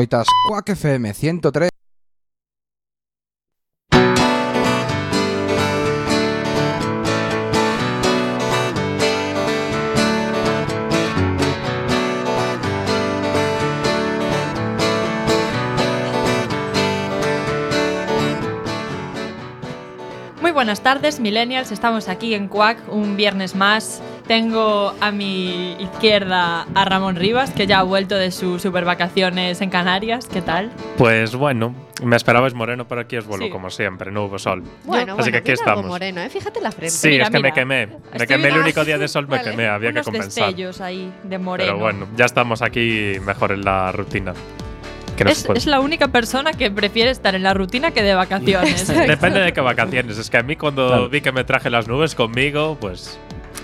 Oitas Quack FM 103 Muy buenas tardes, millennials. Estamos aquí en Quack un viernes más. Tengo a mi izquierda a Ramón Rivas, que ya ha vuelto de sus super vacaciones en Canarias. ¿Qué tal? Pues bueno, me esperabais moreno, pero aquí os vuelvo Sí. como siempre, no hubo sol. Bueno, Así que bueno, aquí tiene algo estamos. moreno, ¿eh? Fíjate la frente. Sí, Mira, es que me mira. quemé. Me quemé el único día de sol, me Vale. quemé, había que Unos compensar. destellos ahí de moreno. Pero bueno, ya estamos aquí mejor en la rutina. Que no Es, es la única persona que prefiere estar en la rutina que de vacaciones. Depende de qué vacaciones. Es que a mí cuando Claro. vi que me traje las nubes conmigo, pues...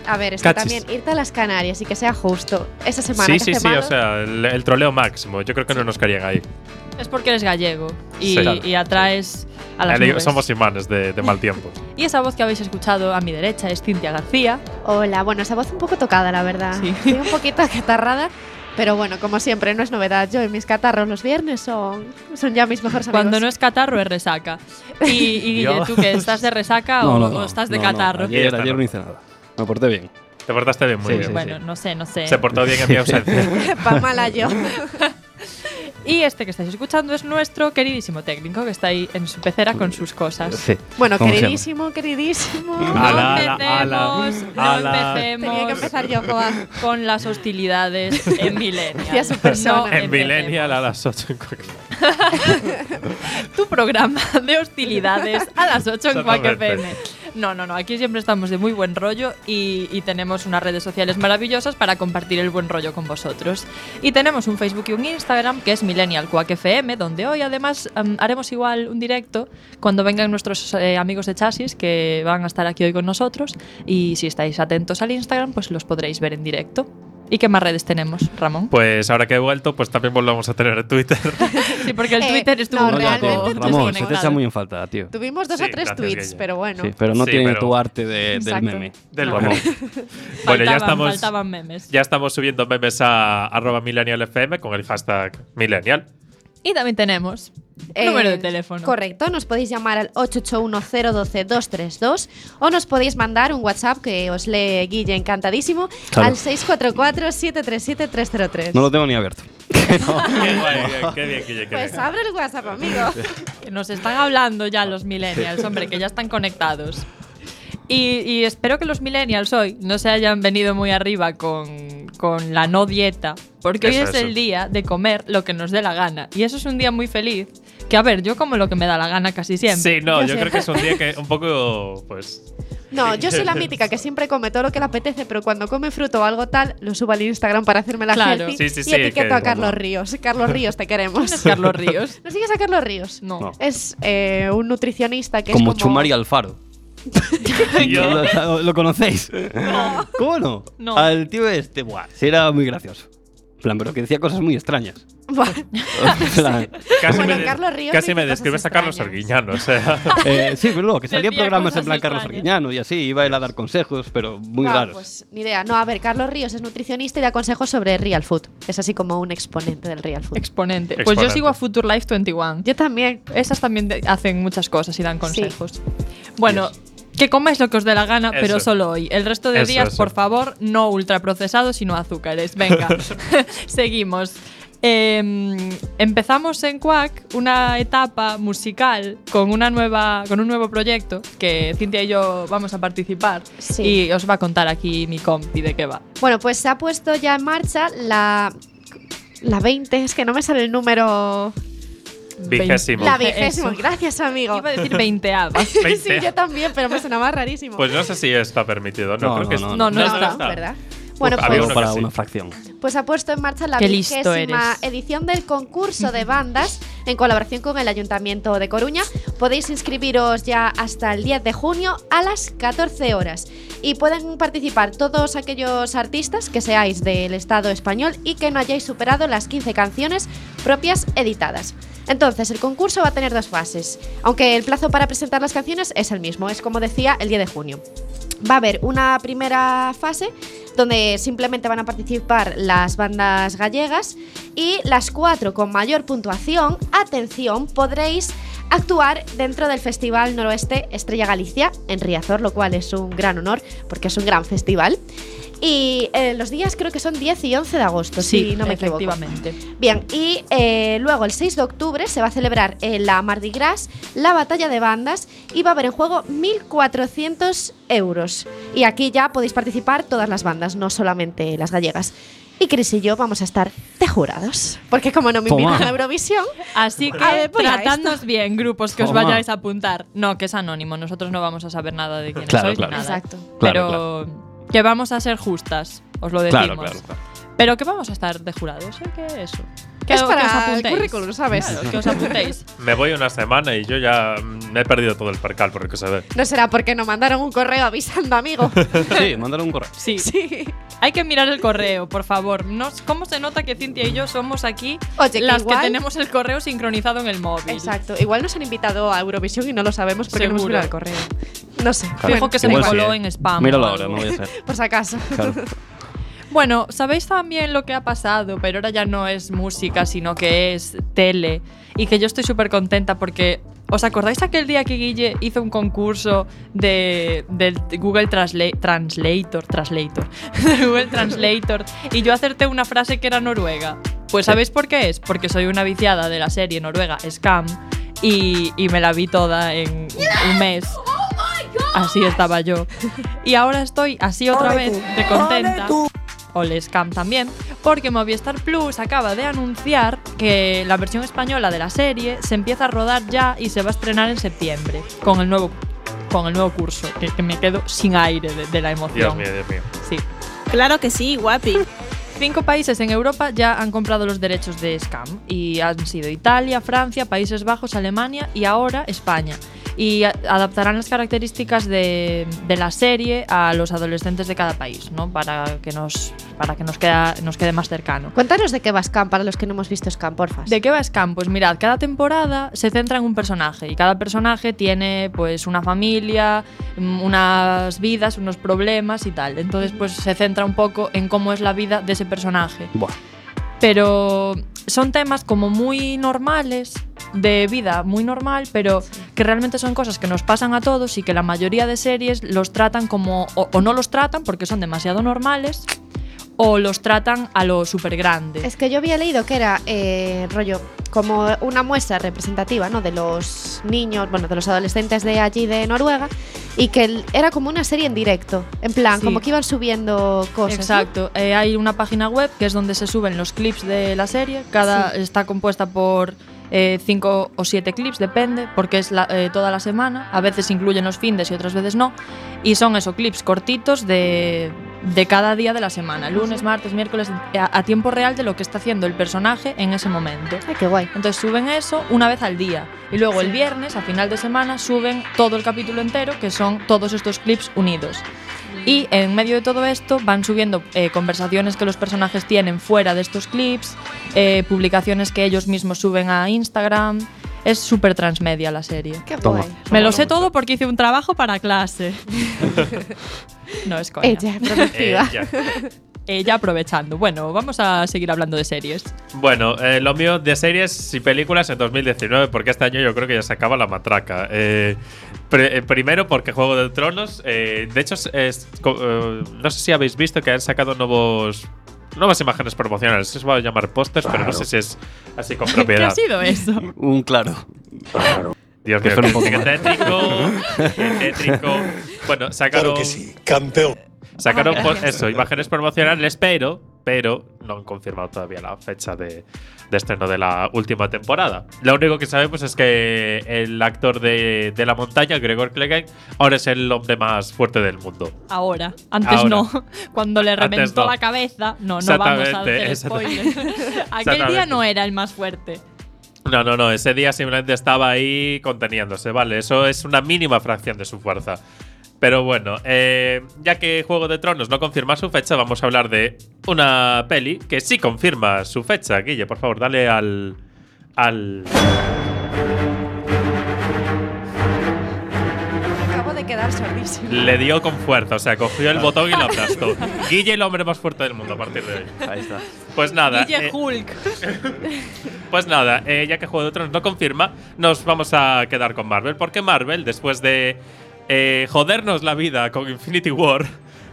A ver, es que también irte a las Canarias y que sea justo esa semana Sí, sí, hace sí, o sea, el, el troleo máximo. Yo creo que no nos querían ahí. es porque eres gallego y, Sí. Claro. y atraes a las nubes. Somos imanes de, de mal tiempo. Y esa voz que habéis escuchado a mi derecha es Cintia García. Hola, bueno, esa voz un poco tocada, la verdad. Sí. Estoy un poquito acatarrada, pero bueno, como siempre, no es novedad. Yo y mis catarros los viernes son, son ya mis mejores amigos. Cuando no es catarro es resaca. Y, y Guille, ¿tú que estás de resaca No, o, no, no, o estás de catarro? Ayer, ayer ¿no? no hice nada. Me porté bien. Te portaste bien, muy Sí, bien. sí, bueno, no sé, no sé. Se portó bien en mi ausencia. Pa' mala yo. Y este que estáis escuchando es nuestro queridísimo técnico que está ahí en su pecera con sus cosas. Sí. Bueno, ¿Cómo se queridísimo, queridísimo. No Ala, ala, empecemos, no ala. empecemos Tenía que empezar yo, Joa. con las hostilidades en Millennial. Su persona. No en. Millennial a las 8 en Tu programa de hostilidades a las 8 en Exactamente. FM. No, no, no, aquí siempre estamos de muy buen rollo y, tenemos unas redes sociales maravillosas para compartir el buen rollo con vosotros. Y tenemos un Facebook y un Instagram que es Millennial Quack FM, donde hoy además em, haremos igual un directo cuando vengan nuestros eh, amigos de Chasis que van a estar aquí hoy con nosotros. Y si estáis atentos al Instagram, pues los podréis ver en directo. ¿Y qué más redes tenemos, Ramón? Pues ahora que he vuelto, pues también volvemos a tener en Twitter. Sí, porque el Eh, Twitter estuvo no, un poco Ramón, se te echa muy en falta, tío. Tuvimos dos Sí, o tres gracias, tweets, Guille. pero bueno. Sí, pero no Sí, tiene pero- tu arte de- del meme. Del Ramón. meme. bueno, ya estamos, faltaban memes. ya estamos subiendo memes a arroba millennialfm con el hashtag millennial. Y también tenemos Eh, número de teléfono. Correcto, nos podéis llamar al 881-012-232 o nos podéis mandar un WhatsApp que os lee Guille encantadísimo Claro. al 644-737-303. No lo tengo ni abierto. qué guay, qué bien, Guille, qué Pues bien. abre el WhatsApp, amigo. Nos están hablando ya los millennials, hombre, que ya están conectados. Y, y espero que los millennials hoy no se hayan venido muy arriba con, con la no dieta, porque hoy es eso. el día de comer lo que nos dé la gana. Y eso es un día muy feliz. Que a ver, yo como lo que me da la gana casi siempre. Sí, no, Yo creo que es un día que un poco, pues... No, yo soy la mítica que siempre come todo lo que le apetece, pero cuando come fruto o algo tal, lo subo al Instagram para hacerme la Claro. selfie Sí, sí, y sí, etiqueto que- a Carlos Ríos. Carlos Ríos, te queremos. ¿Quién es Carlos Ríos? ¿No sigues a Carlos Ríos? No. No. Es eh, un nutricionista que Como es como Chumari Alfaro. Yo- ¿Lo, lo conocéis? ¿Cómo no? No. Al tío este, buah, sí era muy gracioso. En plan, pero que decía cosas muy extrañas. Buah. En plan, Casi Bueno, me, Carlos Ríos casi dice me cosas describes a Carlos extrañas. Arguiñano, o sea... eh, sí, pero no, que salía en Decía programas en cosas plan Carlos extrañas. Arguiñano y así, iba él a dar consejos, pero muy Ah, raros. Pues ni idea. No, a ver, Carlos Ríos es nutricionista y da consejos sobre real food. Es así como un exponente del real food. Exponente. Pues Exponente. yo sigo a Future Life 21. Yo también. Esas también de- hacen muchas cosas y dan consejos. Bueno, que comáis lo que os dé la gana, pero solo hoy. El resto de Eso, días, por favor, no ultraprocesados, sino azúcares. Venga, seguimos. Eh, empezamos en Quack una etapa musical con una nueva con un nuevo proyecto que Cintia y yo vamos a participar Sí. y os va a contar aquí mi compi de qué va. Bueno, pues se ha puesto ya en marcha la. La 20, es que no me sale el número. Vigésimo. La Eso. vigésimo. Gracias, amigo. Iba a decir veinteava. sí, yo también, pero me sonaba rarísimo. Pues no sé si está permitido, no, No, creo no, que no, es- no, no está. ¿verdad? Bueno, había pues, uno para sí. una fracción. pues ha puesto en marcha la vigésima edición del concurso de bandas en colaboración con el Ayuntamiento de Coruña. Podéis inscribiros ya hasta el 10 de junio a las 14 horas. Y pueden participar todos aquellos artistas que seáis del Estado español y que no hayáis superado las 15 canciones propias editadas. Entonces, el concurso va a tener dos fases, aunque el plazo para presentar las canciones es el mismo, es como decía, el 10 de junio. Va a haber una primera fase donde simplemente van a participar las bandas gallegas y las cuatro con mayor puntuación, atención, podréis actuar dentro del Festival Noroeste Estrella Galicia en Riazor, lo cual es un gran honor porque es un gran festival. Y eh, los días creo que son 10 y 11 de agosto, si no me equivoco. efectivamente. Bien, y eh, luego el 6 de octubre se va a celebrar en la Mardi Gras la batalla de bandas y va a haber en juego 1.400 euros. Y aquí ya podéis participar todas las bandas, no solamente las gallegas. Y Chris y yo vamos a estar de jurados. Porque como no me Toma. invitan a la Eurovisión, Así que A ver, tratadnos bien, grupos que os Toma. vayáis a apuntar. No, que es anónimo, nosotros no vamos a saber nada de quiénes Claro, sois claro. nada. Exacto. Pero que vamos a ser justas, os lo decimos. Claro, claro, claro. Pero que vamos a estar de jurados, ¿eh? Que eso. Que, es que os para el apuntéis. currículum, ¿sabes? Claro, que os apuntéis. Me voy una semana y yo ya mm, me he perdido todo el percal, por lo que se ve. No será porque nos mandaron un correo avisando, amigo. Sí, mándale un correo. Sí. sí. Hay que mirar el correo, por favor. No, ¿Cómo se nota que Cintia y yo somos aquí Oye, que las igual- que tenemos el correo sincronizado en el móvil? Exacto. Igual nos han invitado a Eurovisión y no lo sabemos porque no hemos Seguro. mirado el correo. No sé. Fijo Bueno, que se me Igual sí, coló ¿eh? en spam. Míralo ahora, no voy a ser. por si acaso. Claro. Bueno, sabéis también lo que ha pasado, pero ahora ya no es música, sino que es tele. Y que yo estoy súper contenta porque. ¿Os acordáis aquel día que Guille hizo un concurso de, del Google Transla- Translator? Translator. de Google Translator. Y yo acerté una frase que era noruega. Pues ¿sabéis por qué es? Porque soy una viciada de la serie noruega Scam. Y, y me la vi toda en un mes. Así estaba yo. Y ahora estoy así otra vez de contenta. Ole Scam también, porque Movistar Plus acaba de anunciar que la versión española de la serie se empieza a rodar ya y se va a estrenar en septiembre con el nuevo con el nuevo curso, que, que me quedo sin aire de, de la Dios emoción. mío, Dios mío. Sí. Claro que sí, guapi. Cinco países en Europa ya han comprado los derechos de Scam y han sido Italia, Francia, Países Bajos, Alemania y ahora España. Y adaptarán las características de, de la serie a los adolescentes de cada país, ¿no? Para que nos, para que nos, queda, nos quede más cercano. Cuéntanos de qué va Scam para los que no hemos visto Scam, porfa. ¿De qué va Scam? Pues mirad, cada temporada se centra en un personaje y cada personaje tiene pues una familia, mm, unas vidas, unos problemas y tal. Entonces pues se centra un poco en cómo es la vida de ese personaje. Buah. Pero son temas como muy normales, de vida muy normal, pero que realmente son cosas que nos pasan a todos y que la mayoría de series los tratan como, o, o no los tratan porque son demasiado normales, o los tratan a lo súper grande. Es que yo había leído que era eh, rollo como una muestra representativa ¿no? de los niños, bueno, de los adolescentes de allí de Noruega y que era como una serie en directo, en plan, Sí. como que iban subiendo cosas. Exacto. Eh, hay una página web que es donde se suben los clips de la serie. Cada está compuesta por eh, cinco o siete clips, depende, porque es la- eh, toda la semana. A veces incluyen los findes y otras veces no. Y son esos clips cortitos de, de cada día de la semana, lunes, martes, miércoles, a, a tiempo real de lo que está haciendo el personaje en ese momento. Ay, qué guay. Entonces suben eso una vez al día. Y luego el viernes, a final de semana, suben todo el capítulo entero, que son todos estos clips unidos. Y en medio de todo esto van subiendo eh, conversaciones que los personajes tienen fuera de estos clips, eh, publicaciones que ellos mismos suben a Instagram. Es súper transmedia la serie. Qué Toma. guay. Me lo sé todo porque hice un trabajo para clase. no es coña. Ella, productiva. Ya. Ya aprovechando. Bueno, vamos a seguir hablando de series. Bueno, eh, lo mío de series y películas en 2019, porque este año yo creo que ya se acaba la matraca. Eh, pre- eh, primero porque Juego de Tronos, eh, de hecho, es- es co- eh, no sé si habéis visto que han sacado nuevos nuevas imágenes promocionales. Se va a llamar pósters, pero no sé si es así con ¿Qué propiedad. ha sido eso? Un claro. Dios mío, qué, poco qué más. tétrico, qué tétrico. Bueno, sacaron, Claro que sí, campeón. sacaron Ah, eso, imágenes promocionales, pero, pero no han confirmado todavía la fecha de, de estreno de la última temporada. Lo único que sabemos es que el actor de, de la montaña, Gregor Clegane, ahora es el hombre más fuerte del mundo. Ahora. Antes Ahora. no. Cuando le reventó no. la cabeza. No, no vamos a hacer spoilers. Aquel día no era el más fuerte. No, no, no, ese día simplemente estaba ahí conteniéndose, ¿vale? Eso es una mínima fracción de su fuerza. Pero bueno, eh, ya que Juego de Tronos no confirma su fecha, vamos a hablar de una peli que sí confirma su fecha. Guille, por favor, dale al. al. Acabo de que quedar sordísimo. Le dio con fuerza, o sea, cogió el botón y lo aplastó. Guille, el hombre más fuerte del mundo a partir de hoy. Ahí está. Pues nada. Guille eh, Hulk. Pues nada, eh, ya que Juego de Tronos no confirma, nos vamos a quedar con Marvel. Porque Marvel, después de eh, jodernos la vida con Infinity War,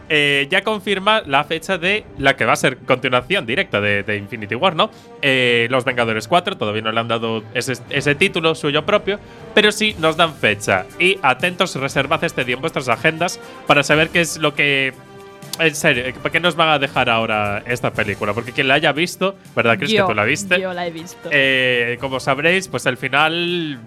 eh, ya confirma la fecha de la que va a ser continuación directa de, de Infinity War, ¿no? Eh, Los Vengadores 4, todavía no le han dado ese, ese título suyo propio, pero sí nos dan fecha. Y atentos, reservad este día en vuestras agendas para saber qué es lo que en serio, ¿por qué nos van a dejar ahora esta película? Porque quien la haya visto, ¿verdad, Chris? Que tú la viste. Yo la he visto. Eh, como sabréis, pues al final.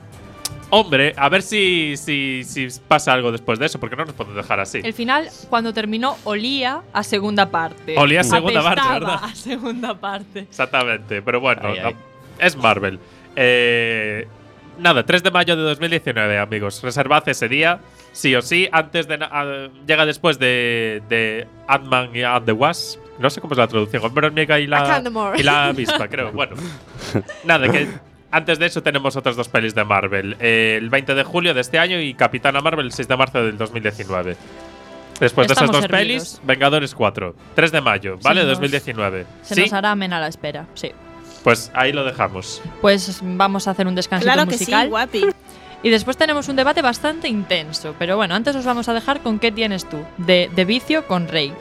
Hombre, a ver si, si, si pasa algo después de eso, porque no nos podemos dejar así. El final, cuando terminó, olía a segunda parte. Olía a segunda parte, ¿verdad? A segunda parte. Exactamente, pero bueno, Ay, ay. no, es Marvel. Eh, nada, 3 de mayo de 2019, amigos. Reservad ese día, sí o sí. Antes de. llega después de, de Ant-Man y and the Wasp. No sé cómo es la traducción. Hombre hormiga y la, y la avispa, creo. Bueno, nada, que antes de eso tenemos otras dos pelis de Marvel. Eh, el 20 de julio de este año y Capitana Marvel el 6 de marzo del 2019. Después de esas dos servidos. pelis, Vengadores 4. 3 de mayo, ¿vale? nos- 2019. Se ¿Sí? nos hará amena la espera, sí. Pues ahí lo dejamos. Pues vamos a hacer un descansito Claro que sí, musical. guapi. y después tenemos un debate bastante intenso. Pero bueno, antes os vamos a dejar con qué tienes tú, de, de vicio con Rake.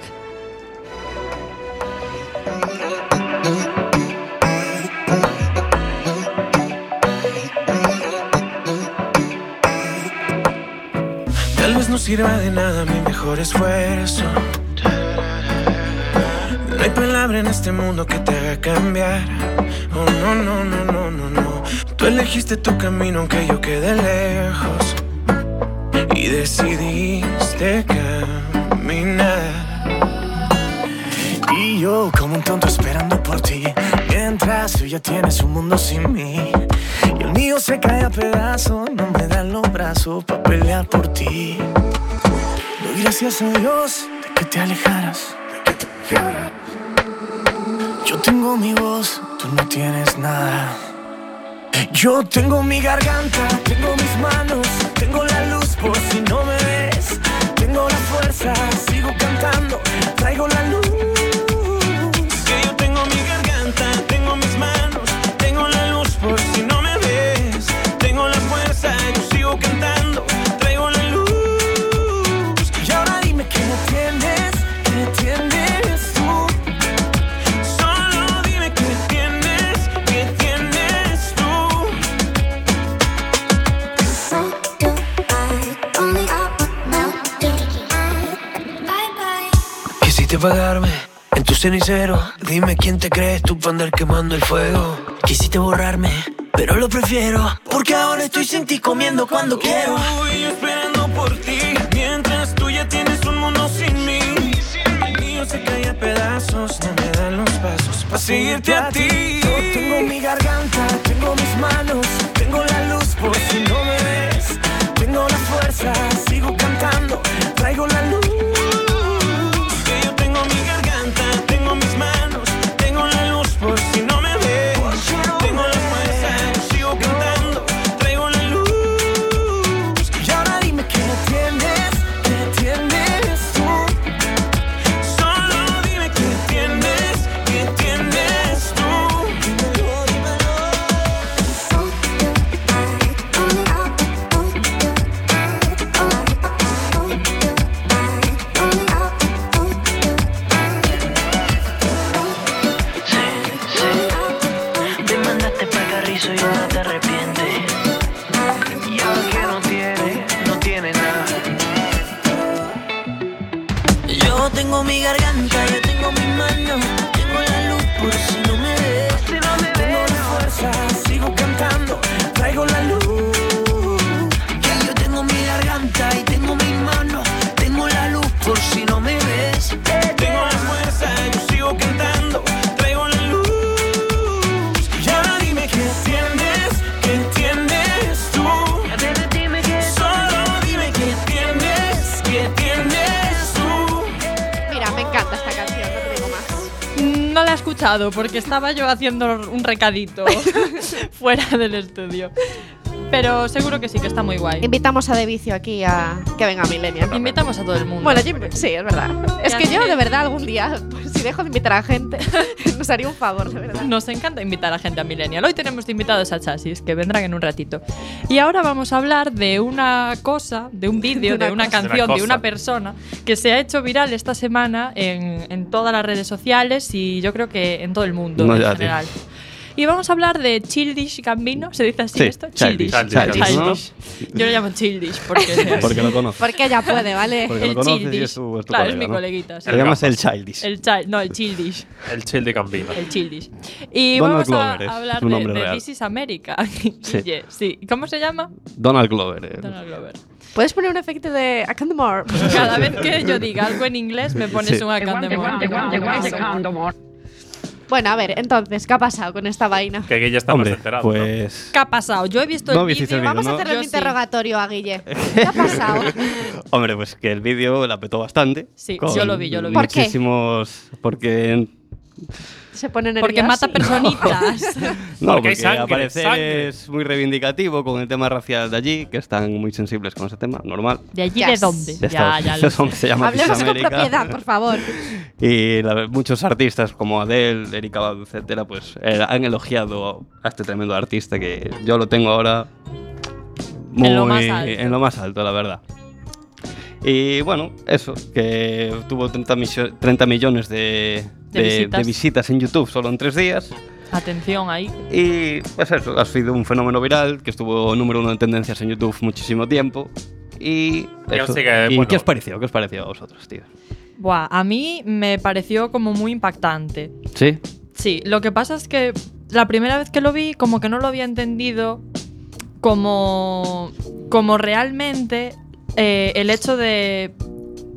No sirva de nada mi mejor esfuerzo. No hay palabra en este mundo que te haga cambiar. Oh, no, no, no, no, no, no. Tú elegiste tu camino aunque yo quedé lejos. Y decidiste caminar. Y yo como un tonto esperando por ti. Mientras tú ya tienes un mundo sin mí. El mío se cae a pedazos. No me dan los brazos para pelear por ti. Doy gracias a Dios de que te alejaras. de que te alejaras. Yo tengo mi voz, tú no tienes nada. Yo tengo mi garganta, tengo mis manos, tengo la luz por si no me ves. Tengo la fuerza, cenicero. Dime quién te crees tú para andar quemando el fuego. Quisiste borrarme, pero lo prefiero. Porque ahora estoy sin ti comiendo cuando quiero. Estoy esperando por ti. Mientras tú ya tienes un mundo sin mí. Mío se cae a pedazos. No me dan los pasos para seguirte a ti. Yo tengo mi garganta, tengo mis manos. Tengo la luz por si no me ves. Tengo la fuerza, sigo cantando. Traigo la luz. Porque estaba yo haciendo un recadito fuera del estudio. Pero seguro que sí, que está muy guay. Invitamos a De Vicio aquí a que venga Millennial. Invitamos a todo el mundo. Bueno, yo- sí, es verdad. Es que yo, de verdad, algún día, dejo de invitar a gente, nos haría un favor, de verdad. Nos encanta invitar a gente a Millennial. Hoy tenemos de invitados a Chasis, que vendrán en un ratito. Y ahora vamos a hablar de una cosa, de un vídeo, de una cosa. canción, Una de una persona que se ha hecho viral esta semana en, en todas las redes sociales y yo creo que en todo el mundo No, en ya, tío. Y vamos a hablar de Childish Gambino, ¿se dice así Sí, esto? Childish, Childish, Childish. Yo lo llamo Childish porque, Porque lo conoces. Porque ella puede, ¿vale? Porque el lo conoces y Childish. es tu, es tu claro, colega, es mi ¿no? coleguita. sí. Te llamas el Childish. El child, no, el Childish. El chill de Gambino. El Childish. Y Donald vamos a Glover hablar su de, nombre de real. This is America. Sí. Sí. ¿Cómo se llama? Donald Glover. eh. Donald Glover. Puedes poner un efecto de I can't more. Cada vez que yo diga algo en inglés me pones Sí. un Acandemore. Bueno, a ver, entonces, ¿qué ha pasado con esta vaina? Que Guille está más Hombre, enterado. ¿no? pues. ¿Qué ha pasado? Yo he visto No el vídeo. Vamos a hacerle Yo un sí. interrogatorio a Guille. ¿Qué ha pasado? Hombre, pues que el vídeo la petó bastante. Sí, yo lo vi, yo lo vi. ¿Por qué? Muchísimos. Porque. Se pone nervioso. Porque mata personitas. No, Porque porque sangre, al parecer sangre. es muy reivindicativo con el tema racial de allí, que están muy sensibles con ese tema, normal. ¿De allí Yes. de dónde? De Ya, ya lo sé. donde se llama Hablemos con propiedad, por favor. Y la- muchos artistas como Adele, Erika Badu, etcétera, pues eh, han elogiado a este tremendo artista que yo lo tengo ahora muy, En lo más alto. en lo más alto, la verdad. Y bueno, eso, que tuvo 30, misio- 30 millones de, De de- visitas. de visitas en YouTube solo en tres días. Atención ahí. Y pues eso, ha sido un fenómeno viral que estuvo número uno en tendencias en YouTube muchísimo tiempo. Y, Y eso. aún sigue, ¿Y bueno. qué os pareció? ¿Qué os pareció a vosotros, tío? Buah, a mí me pareció como muy impactante. ¿Sí? Sí, lo que pasa es que la primera vez que lo vi, como que no lo había entendido como, como realmente eh, el hecho de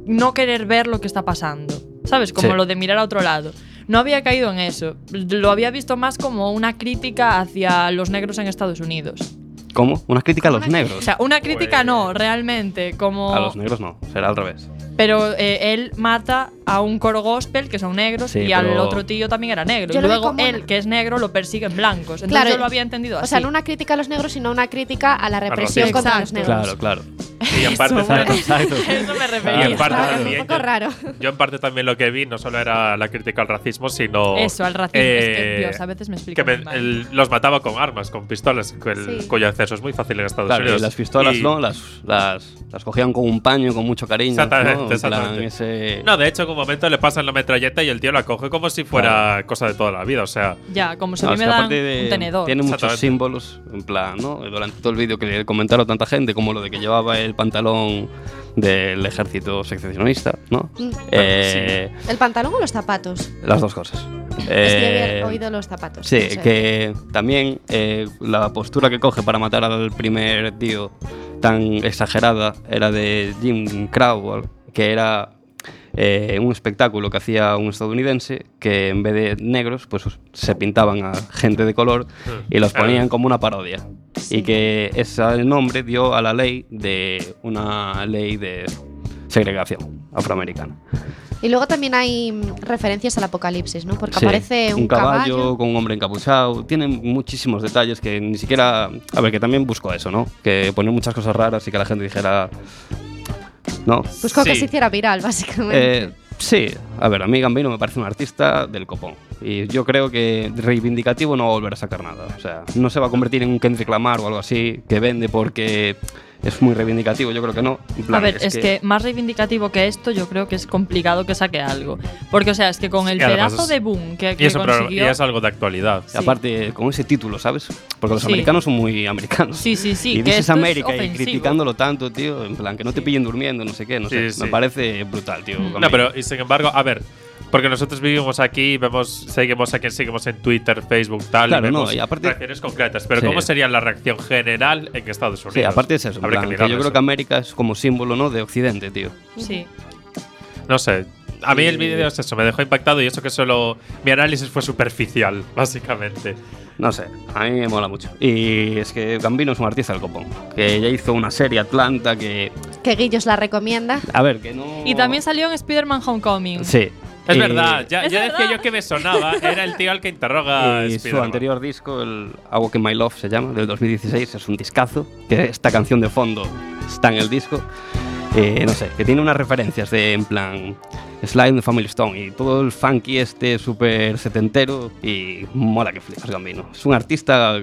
no querer ver lo que está pasando. ¿Sabes? Como Sí. lo de mirar a otro lado. No había caído en eso. Lo había visto más como una crítica hacia los negros en Estados Unidos. ¿Cómo? Una crítica a los negros. O sea, una crítica Pues- no, realmente, como... A los negros no, será al revés. Pero eh, él mata a un coro gospel, que son negros, Sí, y al otro tío también era negro. Yo y luego como él, una- que es negro, lo persiguen blancos. Entonces Claro, yo lo había entendido así. O sea, no una crítica a los negros, sino una crítica a la represión contra los negros. Claro, claro. Y en parte, Exacto, exacto. Eso me y refería. en parte Claro, también, un poco yo- raro. Yo en parte también lo que vi no solo era la crítica al racismo, sino... Eso, al racismo. es que, eh, Dios, a veces me explica que me- el- los mataba con armas, con pistolas, el- Sí. cuyo acceso es muy fácil en Estados Claro, y Unidos. las pistolas, Y- ¿no? Las, las, las cogían con un paño, con mucho cariño. Exactamente, ¿no? Exactamente. ese- No, de hecho, un momento le pasan la metralleta y el tío la coge como si fuera Claro. cosa de toda la vida. O sea, Ya, como si No, a mí me dan de- un tenedor. Tiene muchos símbolos, en plan, ¿no? Durante todo el vídeo que le comentaron tanta gente, como lo de que llevaba el pantalón del ejército seccionista, ¿no? Mm. Eh, ¿El pantalón o los zapatos? Las dos cosas. Es que Eh, había oído los zapatos. Sí, no sé. que también eh, la postura que coge para matar al primer tío tan exagerada era de Jim Crow, que era eh, un espectáculo que hacía un estadounidense que en vez de negros pues se pintaban a gente de color y los ponían como una parodia. Y que ese nombre dio a la ley de una ley de segregación afroamericana. Y luego también hay referencias al apocalipsis, ¿no? Porque Sí, aparece un, caballo, con un hombre encapuchado. Tienen muchísimos detalles que ni siquiera. A ver, que también busco eso, ¿no? Que poner muchas cosas raras y que la gente dijera. No. Buscó que Sí. se hiciera viral, básicamente. Eh, sí, a ver, a mí Gambino me parece un artista del copón. Y yo creo que reivindicativo no va a volver a sacar nada. O sea, no se va a convertir en un Kendrick Lamar o algo así que vende porque es muy reivindicativo. Yo creo que no. En A plan, ver, es, que... más reivindicativo que esto, yo creo que es complicado que saque algo. Porque, o sea, es que con el Y pedazo es- de boom que, y, que es un programa- consiguió. y es algo de actualidad. Sí. Aparte, con ese título, ¿sabes? Porque los Sí. americanos son muy americanos. Sí, sí, sí, Y que dices es América y criticándolo tanto, tío. En plan, que no te pillen durmiendo, no sé qué, no Sí, sé. sí. Me parece brutal, tío. Mm. No, pero y sin embargo, a ver, porque nosotros vivimos aquí, vemos, seguimos a quien seguimos en Twitter, Facebook, tal, Claro, y vemos no, y aparte- reacciones concretas. Pero Sí. ¿cómo sería la reacción general en Estados Unidos? Sí, aparte es eso. plan, que que yo creo que América es como símbolo, ¿no? De Occidente, tío. Sí. No sé. A mí Y- el vídeo es eso, me dejó impactado y eso que solo. Mi análisis fue superficial, básicamente. No sé, a mí me mola mucho. Y es que Gambino es un artista del copón. Que ya hizo una serie Atlanta que. Que Guillos la recomienda. A ver, que no. Y también salió en Spider-Man Homecoming. Sí. Es Eh, verdad, ya, Es ya decía verdad. yo que me sonaba. Era el tío al que interroga Y su anterior disco, el Awoken My Love se llama, del 2016, es un discazo, que esta canción de fondo está en el disco. Eh, no sé, que tiene unas referencias de, en plan, Slide de Family Stone y todo el funky este súper setentero y mola que flipas Gambino. Es un artista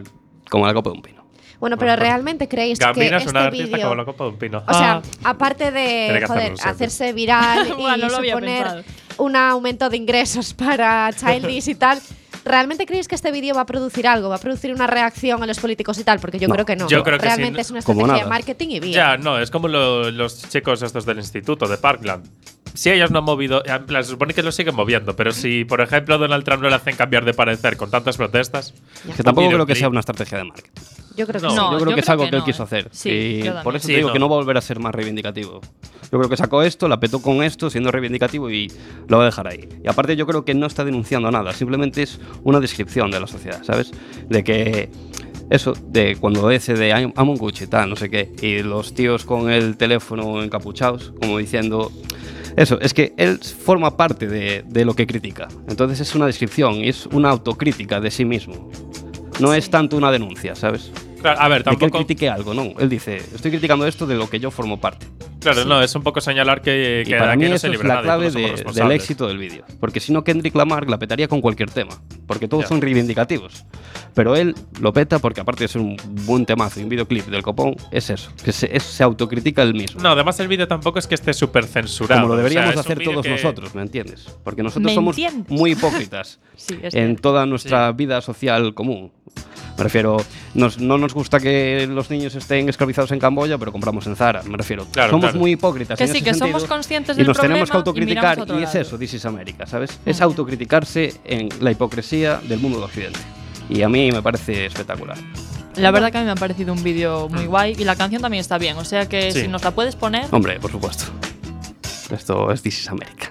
como la copa de un pino. Bueno, pero realmente creéis Gambino que es una este artista vídeo... como la copa de un pino. O sea, Ah. aparte de joder, hacerse viral y Bueno, no suponer. Un aumento de ingresos para Childish y tal, ¿realmente creéis que este vídeo va a producir algo? ¿Va a producir una reacción a los políticos y tal? Porque yo No, creo que no. yo creo que realmente sí. es una estrategia de marketing y bien. Ya, no, es como lo- los chicos estos del instituto de Parkland. Si ellos no han movido, en plan, se supone que lo siguen moviendo, pero si, por ejemplo, Donald Trump no le hacen cambiar de parecer con tantas protestas, Que tampoco creo que sea una estrategia de marketing. Yo creo que No, sí. No, yo creo yo que es algo que que, él no, quiso ¿eh? hacer. Sí, y yo por eso Sí, te digo no. que no va a volver a ser más reivindicativo. Yo creo que sacó esto, la petó con esto, siendo reivindicativo y lo va a dejar ahí. Y aparte yo creo que no está denunciando nada, simplemente es una descripción de la sociedad, ¿sabes? De que eso, de cuando ese de "I'm I'm un Gucci, tal, no sé qué, y los tíos con el teléfono encapuchados, como diciendo... Eso, es que él forma parte de, de lo que critica. Entonces es una descripción y es una autocrítica de sí mismo. No es tanto una denuncia, ¿sabes? Claro, a ver, de que él tampoco. critique algo, no. Él dice, estoy criticando esto de lo que yo formo parte. Claro, no, es un poco señalar que, Y que para mí no eso se es la nadie, clave de- del éxito del vídeo. Porque si no, Kendrick Lamar la petaría con cualquier tema. Porque todos Ya. son reivindicativos. Pero él lo peta porque aparte de ser un buen temazo y un videoclip del copón, es eso. Que se, es- se autocritica él mismo. No, además el vídeo tampoco es que esté súper censurado. como lo o sea, deberíamos es un hacer todos que- nosotros, ¿me entiendes? Porque nosotros ¿Me somos entiendes? muy hipócritas Sí, en toda nuestra vida social común. Me refiero, nos- no nos gusta que los niños estén esclavizados en Camboya, pero compramos en Zara. Me refiero, Claro, somos claro. muy hipócritas. Que en sí, ese que sentido, somos conscientes y del nos tenemos que problema y miramos autocriticar otro y, es eso, This is America, ¿sabes? Es Ujú. autocriticarse en la hipocresía del mundo de Occidente. Y a mí me parece espectacular. La verdad que a mí me ha parecido un vídeo muy guay y la canción también está bien. O sea que Sí. si nos la puedes poner. Hombre, por supuesto. Esto es This is America.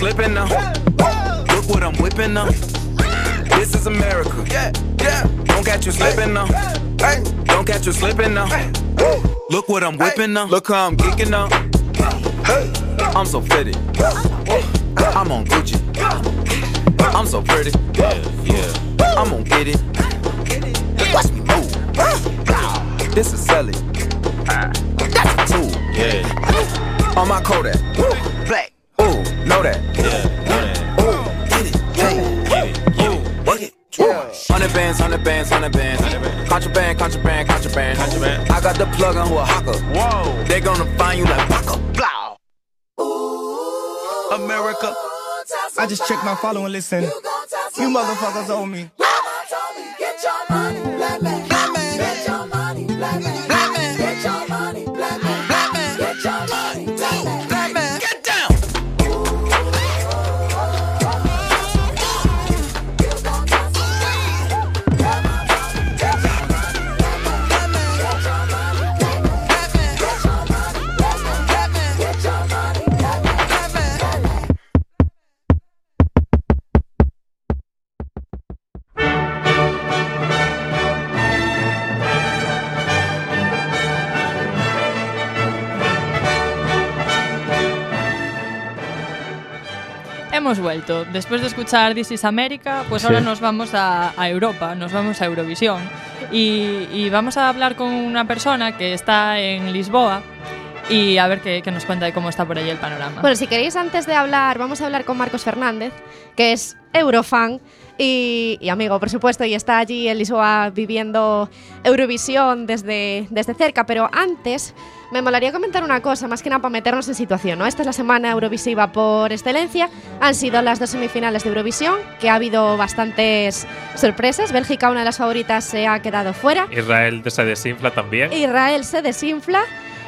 Slipping now. Look what I'm whipping now. This is America. Yeah, yeah. Don't catch you slipping now. Don't catch you slipping now. Look what I'm whipping now. Look how I'm geeking now. I'm so pretty. I'm on Gucci. I'm so pretty. Yeah, yeah. I'm gonna get it. Watch me move. This is Sally. That's a tool. Yeah. On my Kodak. Black. Ooh, know that. Yeah, know that. Ooh, get it. Yeah. Get it. Get it. Work it. Hundred bands, hundred bands, hundred bands. Contraband, contraband, contraband. Contraband. I got the plug on who a hawker. Whoa. They gonna find you like Paco. Blow. America. I just checked my follow and listen. You motherfuckers owe me. Vuelto. Después de escuchar This is America, pues Sí. ahora nos vamos a, a Europa, nos vamos a Eurovisión. Y, y vamos a hablar con una persona que está en Lisboa y a ver qué, qué nos cuenta de cómo está por allí el panorama. Bueno, si queréis, antes de hablar, vamos a hablar con Marcos Fernández, que es Eurofan y, y amigo, por supuesto, y está allí en Lisboa viviendo Eurovisión desde, desde cerca. Pero antes, me molaría comentar una cosa, más que nada para meternos en situación. ¿no? Esta es la semana Eurovisiva por excelencia. Han sido las dos semifinales de Eurovisión, que ha habido bastantes sorpresas. Bélgica, una de las favoritas, se ha quedado fuera. Israel se desinfla también. Israel se desinfla.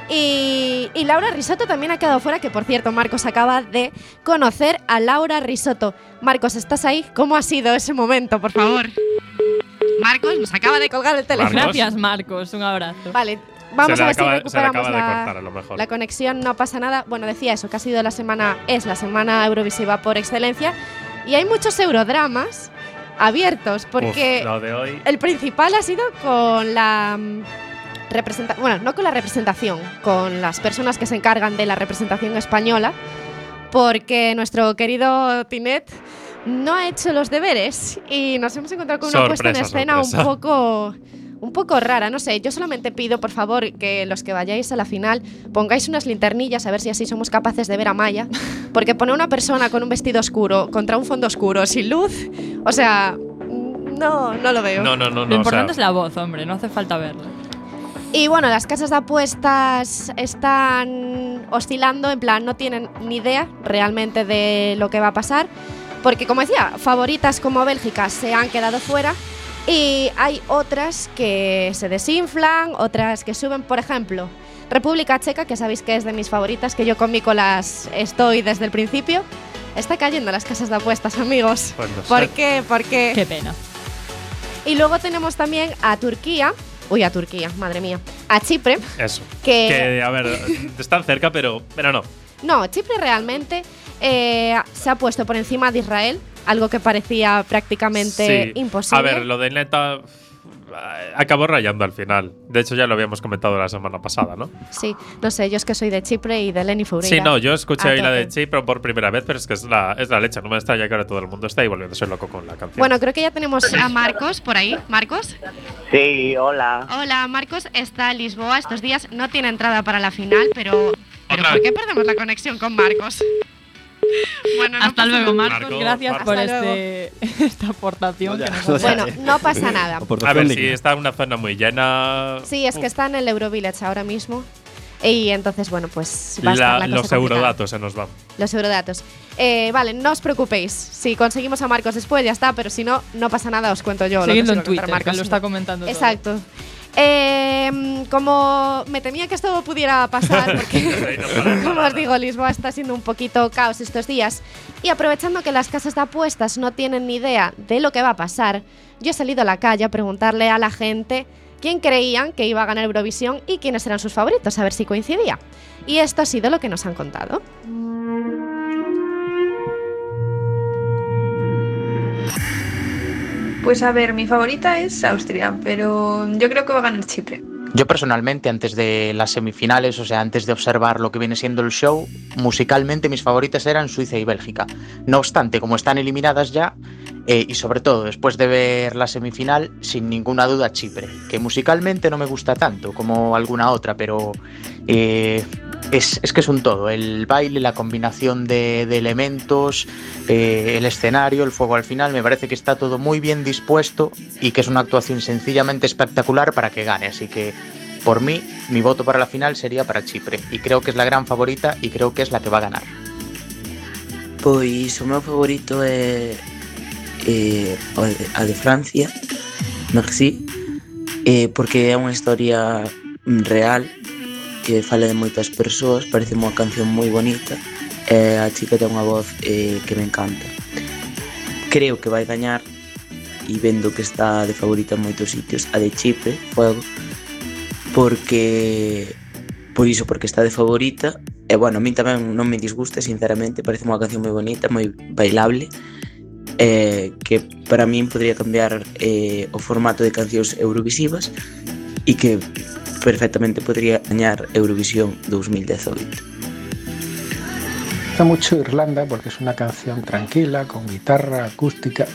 Y, y Laura Risotto también ha quedado fuera, que por cierto, Marcos acaba de conocer a Laura Risotto. Marcos, ¿estás ahí? ¿Cómo ha sido ese momento, por favor? Marcos nos acaba de colgar el teléfono. Marcos. Gracias, Marcos. Un abrazo. Vale, vamos se a ver si se recuperamos de la, cortar a lo mejor. la conexión, no pasa nada. Bueno, decía eso, que ha sido la semana, es la semana Eurovisiva por excelencia. Y hay muchos eurodramas abiertos, porque Uf, lo de hoy. el principal ha sido con la representación, bueno, no con la representación, con las personas que se encargan de la representación española, porque nuestro querido Tinet no ha hecho los deberes y nos hemos encontrado con una puesta en Sorpresa, escena un poco un poco rara, no sé, yo solamente pido por favor que los que vayáis a la final pongáis unas linternillas a ver si así somos capaces de ver a Maya, porque poner una persona con un vestido oscuro contra un fondo oscuro sin luz, o sea, no, no lo veo. No, no, no, Lo no. o importante sea, es la voz, hombre, no hace falta verla. Y bueno, las casas de apuestas están oscilando, en plan, no tienen ni idea realmente de lo que va a pasar, porque como decía, favoritas como Bélgica se han quedado fuera y hay otras que se desinflan, otras que suben, por ejemplo, República Checa, que sabéis que es de mis favoritas, que yo con Nicolás estoy desde el principio, está cayendo las casas de apuestas, amigos. pues no sé. ¿Por qué? Qué pena. y luego tenemos también a Turquía, uy, a Turquía, madre mía, a Chipre, Eso. que Que, a ver, están cerca, pero, pero no. no, Chipre realmente eh, se ha puesto por encima de Israel, algo que parecía prácticamente Sí. imposible. A ver, lo de neta eh, acabó rayando al final. De hecho, ya lo habíamos comentado la semana pasada, ¿no? Sí, no sé, yo es que soy de Chipre y de Lenny Foureira. Sí, no, yo escuché hoy la de. Chipre por primera vez, pero es que es la, es la leche. No me extraña que ahora todo el mundo está ahí volviéndose loco con la canción. Bueno, creo que ya tenemos a Marcos por ahí. Marcos. Sí, hola. Hola, Marcos está en Lisboa estos días. No tiene entrada para la final, pero. ¿Pero por qué perdemos la conexión con Marcos? Bueno, no Hasta luego. Marcos. Marco, Gracias Marco. por este, esta aportación No, que nos. Bueno, no pasa nada. a ver, si digna. está en una zona muy llena. Sí, es que está en el Eurovillage ahora mismo. Y entonces, bueno, pues va a la- estar la cosa los complicada. eurodatos se nos van. Los eurodatos. Eh, vale, no os preocupéis. Si conseguimos a Marcos después, ya está. Pero si no, no pasa nada, os cuento yo. lo que Seguidlo en Twitter, que Marcos. lo está comentando todo. Eh, como me temía que esto pudiera pasar, porque como os digo, Lisboa está siendo un poquito caos estos días. Y aprovechando que las casas de apuestas no tienen ni idea de lo que va a pasar, yo he salido a la calle a preguntarle a la gente quién creían que iba a ganar Eurovisión y quiénes eran sus favoritos, a ver si coincidía. Y esto ha sido lo que nos han contado. Pues a ver, mi favorita es Austria, pero yo creo que va a ganar Chipre. Yo personalmente, antes de las semifinales, o sea, antes de observar lo que viene siendo el show, musicalmente mis favoritas eran Suiza y Bélgica. No obstante, como están eliminadas ya, eh, y sobre todo después de ver la semifinal, sin ninguna duda Chipre, que musicalmente no me gusta tanto como alguna otra, pero eh, es, es que es un todo. El baile, la combinación de, elementos, eh, el escenario, el fuego al final, me parece que está todo muy bien dispuesto y que es una actuación sencillamente espectacular para que gane. Así que, por mí, mi voto para la final sería para Chipre. Y creo que es la gran favorita y creo que es la que va a ganar. Pois o meu favorito é eh, a de- Francia, Merci, eh, porque é unha historia real que fala de moitas persoas, parece unha canción moi bonita e a chica ten unha voz eh, que me encanta. Creo que vai gañar e vendo que está de favorita en moitos sitios a de Chipre, Fuego, porque por iso, porque está de favorita e bueno, a mí tamén non me disgusta sinceramente, parece unha canción moi bonita moi bailable eh, que para min podría cambiar eh, o formato de cancións eurovisivas e que perfectamente podría gañar Eurovisión 2018 gusta mucho Irlanda porque es una canción tranquila, con guitarra acústica,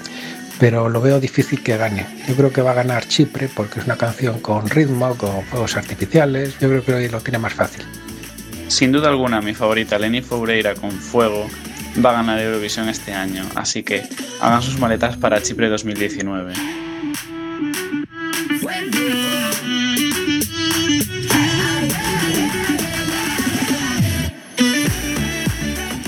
pero lo veo difícil que gane. Yo creo que va a ganar Chipre porque es una canción con ritmo, con fuegos artificiales. Yo creo que hoy lo tiene más fácil. Sin duda alguna, mi favorita, Lenny Foureira con Fuego, va a ganar Eurovisión este año, así que hagan sus maletas para Chipre 2019.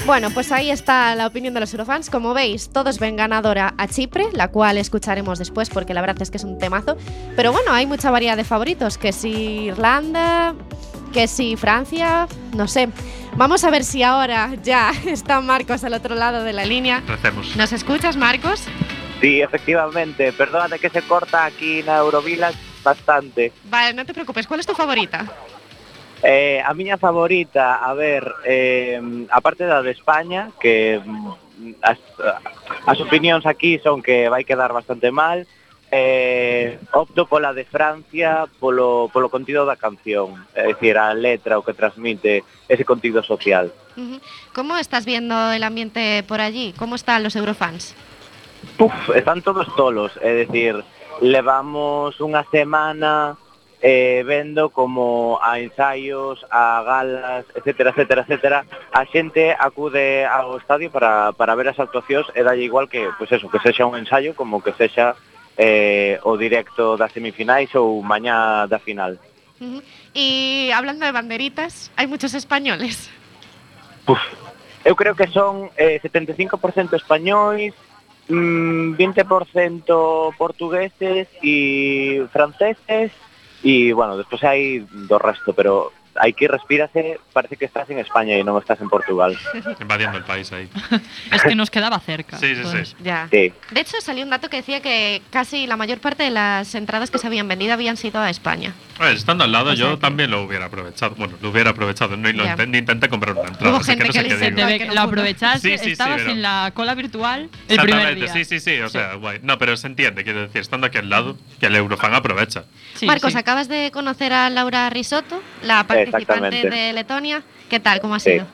Bueno, pues ahí está la opinión de los Eurofans. Como veis, todos ven ganadora a Chipre, la cual escucharemos después porque la verdad es que es un temazo. Pero bueno, hay mucha variedad de favoritos, que si Irlanda, que si Francia, no sé. Vamos a ver si ahora ya está Marcos al otro lado de la línea. Recemos. ¿Nos escuchas, Marcos? Sí, efectivamente. Perdónate que se corta aquí na Eurovillage bastante. Vale, no te preocupes. ¿Cuál es tu favorita? Eh, a miña favorita, a ver, eh, a parte da de España, que mm, as, as opinións aquí son que vai quedar bastante mal, eh, opto pola de Francia polo, polo contido da canción, é dicir, a letra, o que transmite ese contido social. Como estás viendo el ambiente por allí? Como están los eurofans? Puf, están todos tolos, é dicir, levamos unha semana eh, vendo como a ensaios, a galas, etcétera, etcétera, etcétera, a xente acude ao estadio para, para ver as actuacións e dalle igual que, pues eso, que sexa un ensaio como que sexa eh, o directo das semifinais ou mañá da final. Uh. E hablando de banderitas, hai moitos españoles. Uf, eu creo que son eh, 75% españois, mm, 20% portugueses e franceses e, bueno, despois hai do resto, pero aquí respírase, parece que estás en España e non estás en Portugal. Invadiendo el país ahí. Es que nos quedaba cerca. Sí, sí, pues. sí. Ya. Sí. De hecho, salió un dato que decía que casi la mayor parte de las entradas que se habían vendido habían sido a España. Ver, estando al lado, O sea yo que- también lo hubiera aprovechado. Bueno, lo hubiera aprovechado. No, y lo intenté comprar una entrada. Hubo así gente no que, sé qué digo. te ve que lo aprovechaste, Sí, sí, sí, estabas pero- en la cola virtual el primer Exactamente, día. sí, sí, sí, o sea, guay. No, pero se entiende, quiero decir, estando aquí al lado, que el Eurofan aprovecha. Marcos, acabas de conocer a Laura Risotto, la participante de Letonia. ¿Qué tal? ¿Cómo ha sido? Sí.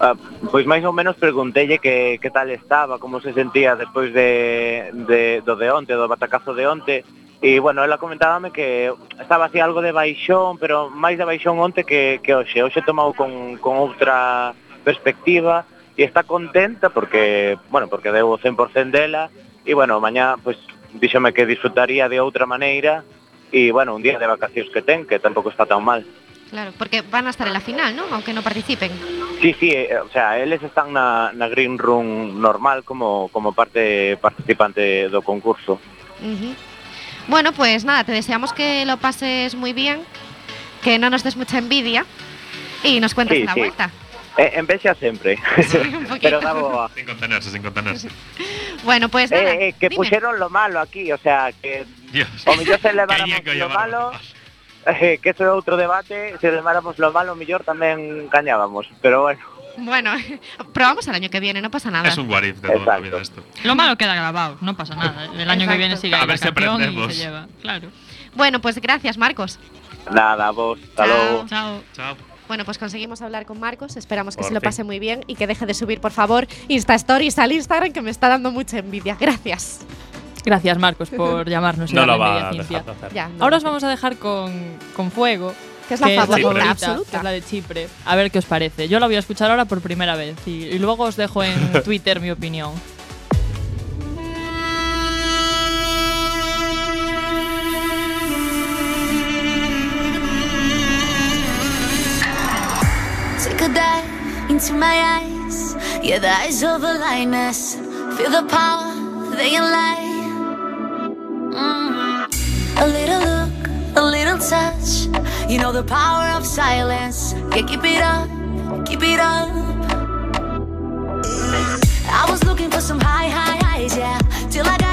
Ah, pois máis ou menos preguntelle que, que tal estaba, como se sentía despois de, de, do de onte, do batacazo de onte, e, bueno, ela comentábame que estaba así algo de baixón, pero máis de baixón onte que, que hoxe. Hoxe tomou con, con outra perspectiva e está contenta porque, bueno, porque deu o 100% dela e, bueno, mañá, pois, díxome que disfrutaría de outra maneira e, bueno, un día de vacacións que ten, que tampouco está tan mal. Claro, porque van a estar en la final, ¿no? Aunque no participen. Sí, sí, eh, o sea, eles están na, na Green Room normal como, como parte participante do concurso. Ujú. Bueno, pues nada, te deseamos que lo pases muy bien, que no nos des mucha envidia y nos cuentes Sí, la sí. vuelta. Eh, en vez xa sempre. Pero da. Sin contenerse, sin contenerse. Bueno, pues nada. Eh, eh, que dime. puxeron lo malo aquí, o sea, que Dios. o mellor se leváramos Querían que lo malo, eh, que eso é outro debate, se leváramos lo malo, mellor tamén gañábamos, pero bueno. Bueno, probamos el año que viene, no pasa nada. Es un what if de toda la vida esto. Lo malo queda grabado, no pasa nada. El año que viene sigue A ver si canción y aprendemos. se lleva. Claro. Bueno, pues gracias, Marcos. Nada, vos, hasta luego. Chao. Chao. Bueno, pues conseguimos hablar con Marcos. Esperamos que Por se lo fin. pase muy bien y que deje de subir, por favor, Insta Stories al Instagram, que me está dando mucha envidia. Gracias. Gracias, Marcos, por llamarnos. No lo la va a dejar de hacer. Ya, no Ahora os vamos a dejar con, con Fuego. Que es la favorita absoluta. que es la de Chipre. A ver qué os parece. Yo la voy a escuchar ahora por primera vez y, y luego os dejo en Twitter mi opinión. Take a dive into my eyes. Yeah, the eyes of a lioness. Feel the power, they can lie. Mm. A little look, a little touch. You know the power of silence. Yeah, keep it up, keep it up. I was looking for some high, high highs, yeah. Till I got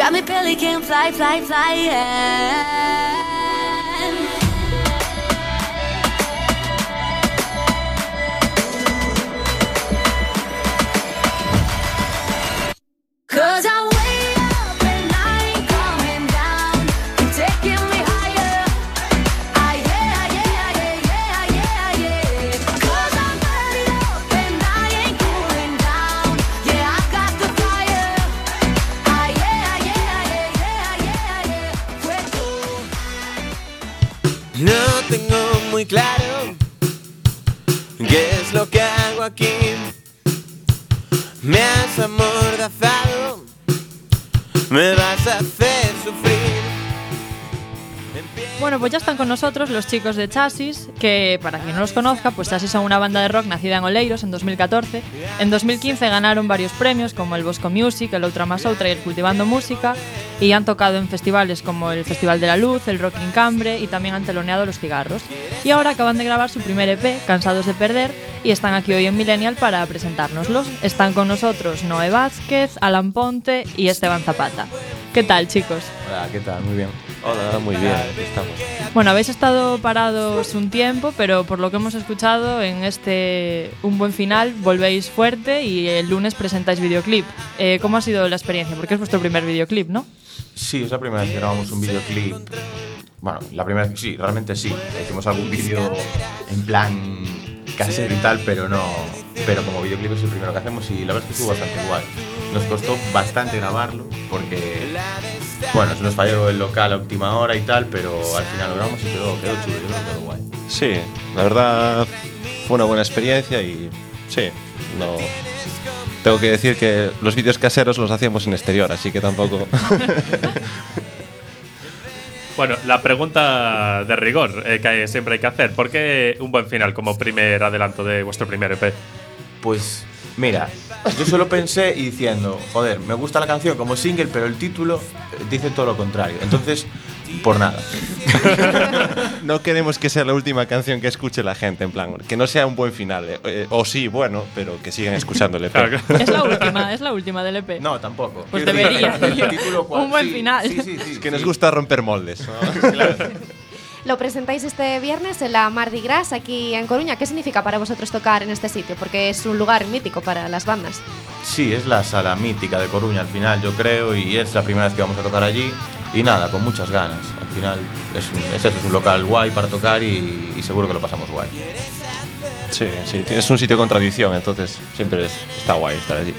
got me belly can fly, fly, fly, yeah. Me vas a hacer sufrir. Bueno, pues ya están con nosotros los chicos de Chasis, que para quien no los conozca, pues Chasis son una banda de rock nacida en Oleiros en 2014. En 2015 ganaron varios premios como el Bosco Music, el Outra Más Outra y el Cultivando Música, y han tocado en festivales como el Festival de la Luz, el Rock in Cambre y también han teloneado los cigarros. Y ahora acaban de grabar su primer EP, Cansados de Perder, y están aquí hoy en Millennial para presentárnoslos. Están con nosotros Noé Vázquez, Alan Ponte y Esteban Zapata. ¿Qué tal, chicos? Hola, ¿qué tal? Muy bien. Hola, muy bien, aquí estamos. Bueno, habéis estado parados un tiempo, pero por lo que hemos escuchado, en este Un Buen Final volvéis fuerte y el lunes presentáis videoclip. Eh, ¿Cómo ha sido la experiencia? Porque es vuestro primer videoclip, ¿no? Sí, es la primera vez que grabamos un videoclip. Bueno, la primera vez, sí, realmente sí. Hicimos algún vídeo en plan casero y tal, pero no. Pero como videoclip es el primero que hacemos y la verdad es que estuvo bastante guay. Nos costó bastante grabarlo porque, bueno, se nos falló el local a última hora y tal, pero al final lo grabamos y quedó, quedó chulo, yo creo que quedó guay. Sí, la verdad fue una buena experiencia y sí, no. Tengo que decir que los vídeos caseros los hacíamos en exterior, así que tampoco. Bueno, la pregunta de rigor eh, que siempre hay que hacer. ¿Por qué un buen final como primer adelanto de vuestro primer EP? Pues mira, yo solo pensé y diciendo, joder, me gusta la canción como single, pero el título eh, dice todo lo contrario. Entonces, por nada. no queremos que sea la última canción que escuche la gente, en plan, que no sea un buen final. eh, eh, o sí, bueno, pero que sigan escuchando el EP. Es la última, es la última del EP. No, tampoco. Pues debería. un buen sí, final. Sí, sí, sí. Es que nos gusta romper moldes. Lo presentáis este viernes en la Mardi Gras aquí en Coruña. ¿Qué significa para vosotros tocar en este sitio? Porque es un lugar mítico para las bandas. Sí, es la sala mítica de Coruña al final, yo creo, y es la primera vez que vamos a tocar allí. Y nada, con muchas ganas. Al final es, un, es eso, es un local guay para tocar y, y seguro que lo pasamos guay. Sí, sí, tienes un sitio con tradición, entonces siempre es- está guay estar allí.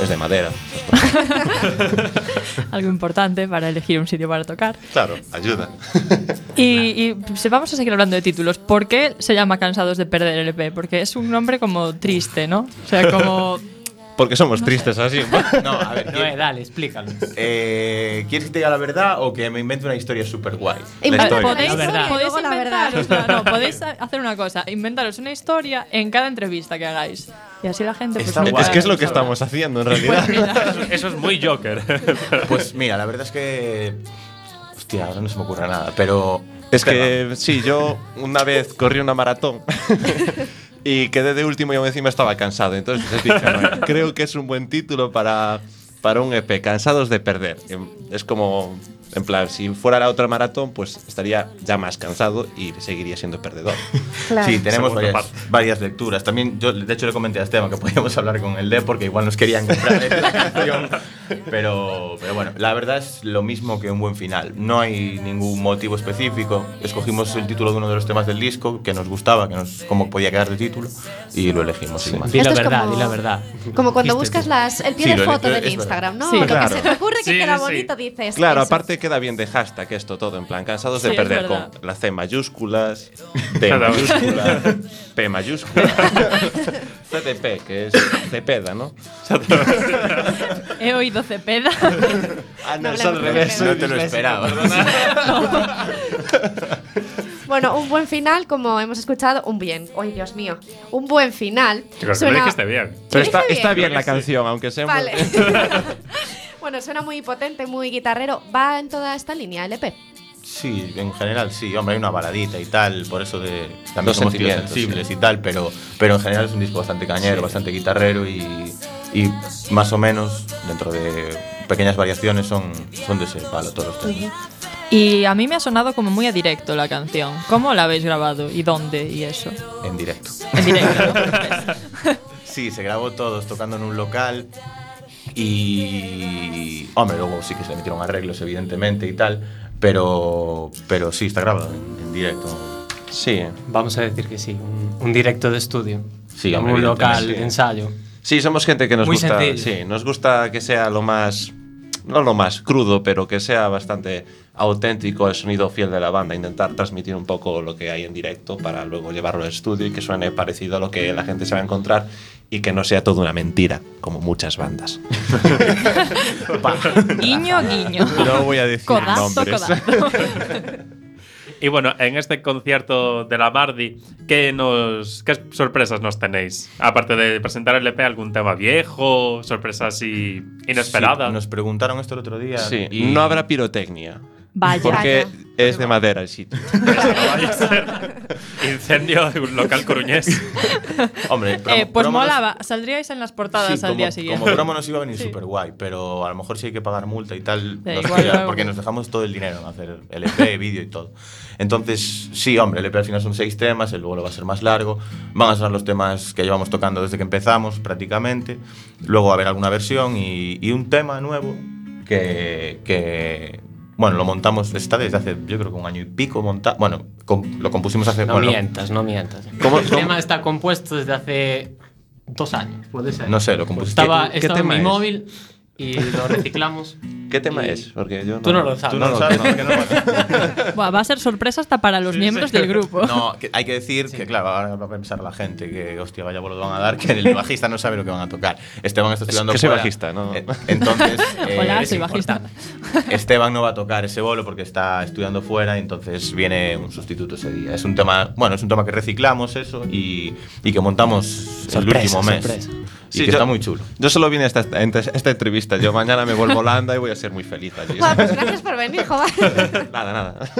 Es de madera. Algo importante para elegir un sitio para tocar. Claro, ayuda. Y, y se- vamos a seguir hablando de títulos. ¿Por qué se llama Cansados de Perder el EP? Porque es un nombre como triste, ¿no? O sea, como... Porque somos tristes así. No, a ver, No, eh, dale, explícalo. eh, ¿quieres que te diga la verdad o que me invente una historia súper guay? Podéis, verdad. inventaros, no, no, podéis hacer una cosa, inventaros una historia en cada entrevista que hagáis. Y así la gente pues, Está nunca- es que es lo que estamos haciendo en realidad. Eso, eso es muy Joker. Pues mira, la verdad es que. Hostia, ahora no se me ocurre nada, pero. Es que sí, yo una vez corrí una maratón y quedé de último y aún encima estaba cansado. Entonces dije, "Bueno, creo que es un buen título para, para un EP, Cansados de Perder. Es como, en plan, si fuera la otra maratón, pues estaría ya más cansado y seguiría siendo perdedor. Claro. Sí, tenemos varias, varias lecturas. También, yo de hecho le comenté a Esteban que podíamos hablar con el D porque igual nos querían comprar la canción. Pero, pero bueno, la verdad es lo mismo que un buen final. No hay ningún motivo específico. Escogimos el título de uno de los temas del disco que nos gustaba, que nos, cómo podía quedar de título y lo elegimos. sin más. Di la verdad, como- di la verdad. Como cuando buscas las, el pie Sí, de foto del Instagram, ¿no? Sí, Lo claro. que se te ocurre que Sí, queda sí. bonito, dices. Claro, eso. aparte queda bien de hashtag esto todo, en plan, cansados Sí, de perder con la C mayúsculas, T Claro. mayúscula, P mayúscula, CDP, que es Cepeda, ¿no? He oído Cepeda. Ah, no, No es al revés. No te lo esperaba. Bueno, un buen final, como hemos escuchado, un bien. ¡Ay, Dios mío! Un buen final. Creo que lo Suena- dijiste bien. Pero está, dije está bien? bien la canción, aunque sea muy- Vale. Bueno, suena muy potente, muy guitarrero. ¿Va en toda esta línea el EP? Sí, en general sí, hombre, hay una baladita y tal, por eso de también Los somos tíos sentimientos, sensibles sí. y tal, pero, pero en general es un disco bastante cañero, Sí. bastante guitarrero y, y más o menos, dentro de pequeñas variaciones, son, son de ese palo todos los temas. Y a mí me ha sonado como muy a directo la canción. ¿Cómo la habéis grabado? ¿Y dónde? ¿Y eso? En directo. En directo, ¿no? Sí, se grabó todos tocando en un local y... Hombre, luego sí que se le metieron arreglos, evidentemente, y tal, pero, pero sí, está grabado en, en directo. Sí. Vamos a decir que sí, un, un directo de estudio. Sí, hombre, un local de ensayo. Sí, somos gente que nos Muy gusta. sencillo. Sí, nos gusta que sea lo más. No lo más crudo, pero que sea bastante auténtico el sonido fiel de la banda. Intentar transmitir un poco lo que hay en directo para luego llevarlo al estudio y que suene parecido a lo que la gente se va a encontrar y que no sea toda una mentira, como muchas bandas. Guiño, guiño. No voy a decir Codazo, nombres. codazo. Y bueno, en este concierto de la Mardi, ¿qué, nos, ¿qué sorpresas nos tenéis? Aparte de presentar el EP, ¿algún tema viejo? ¿Sorpresas así inesperadas? Sí, nos preguntaron esto el otro día. Sí, y no habrá pirotecnia. Vaya. Porque es de madera el sitio. Vaya a ser incendio de un local coruñés. Hombre, Eh, pues molaba, saldríais en las portadas Sí, al como, día siguiente. como promo nos iba a venir Sí. súper guay, pero a lo mejor sí hay que pagar multa y tal. Da nos igual, queda- porque nos dejamos todo el dinero en hacer el EP, vídeo y todo. Entonces, sí, hombre, el EP al final son seis temas, el luego va a ser más largo. Van a sonar los temas que llevamos tocando desde que empezamos, prácticamente. Luego va a haber alguna versión y, y un tema nuevo que, que, bueno, lo montamos, está desde hace, yo creo que un año y pico montado. Bueno, com- lo compusimos hace. No bueno, mientas, no mientas. ¿Cómo- el tema está compuesto desde hace dos años, puede ser. No sé, lo compusiste. Estaba, ¿Qué estaba en tema mi es? móvil y lo reciclamos. ¿Qué tema Y- es? Porque yo no, Tú no lo sabes. Tú no lo sabes, ¿no? No- Buah, va a ser sorpresa hasta para los miembros del grupo. No, que hay que decir que, claro, ahora va a pensar la gente que, hostia, vaya bolo van a dar, que el bajista no sabe lo que van a tocar. Esteban está Es estudiando que soy fuera. bajista, ¿no? Eh, Entonces, eh, Hola, es soy bajista. Esteban no va a tocar ese bolo porque está estudiando fuera, y entonces viene un sustituto ese día. Es un tema, bueno, es un tema que reciclamos eso y, y que montamos Sorpresa, el último mes. sorpresa. Y Sí, que yo- está muy chulo. Yo solo vine a esta, a esta entrevista. Yo mañana me vuelvo a Holanda y voy a ser muy feliz allí. Buah, pues gracias por venir, joder. nada, nada.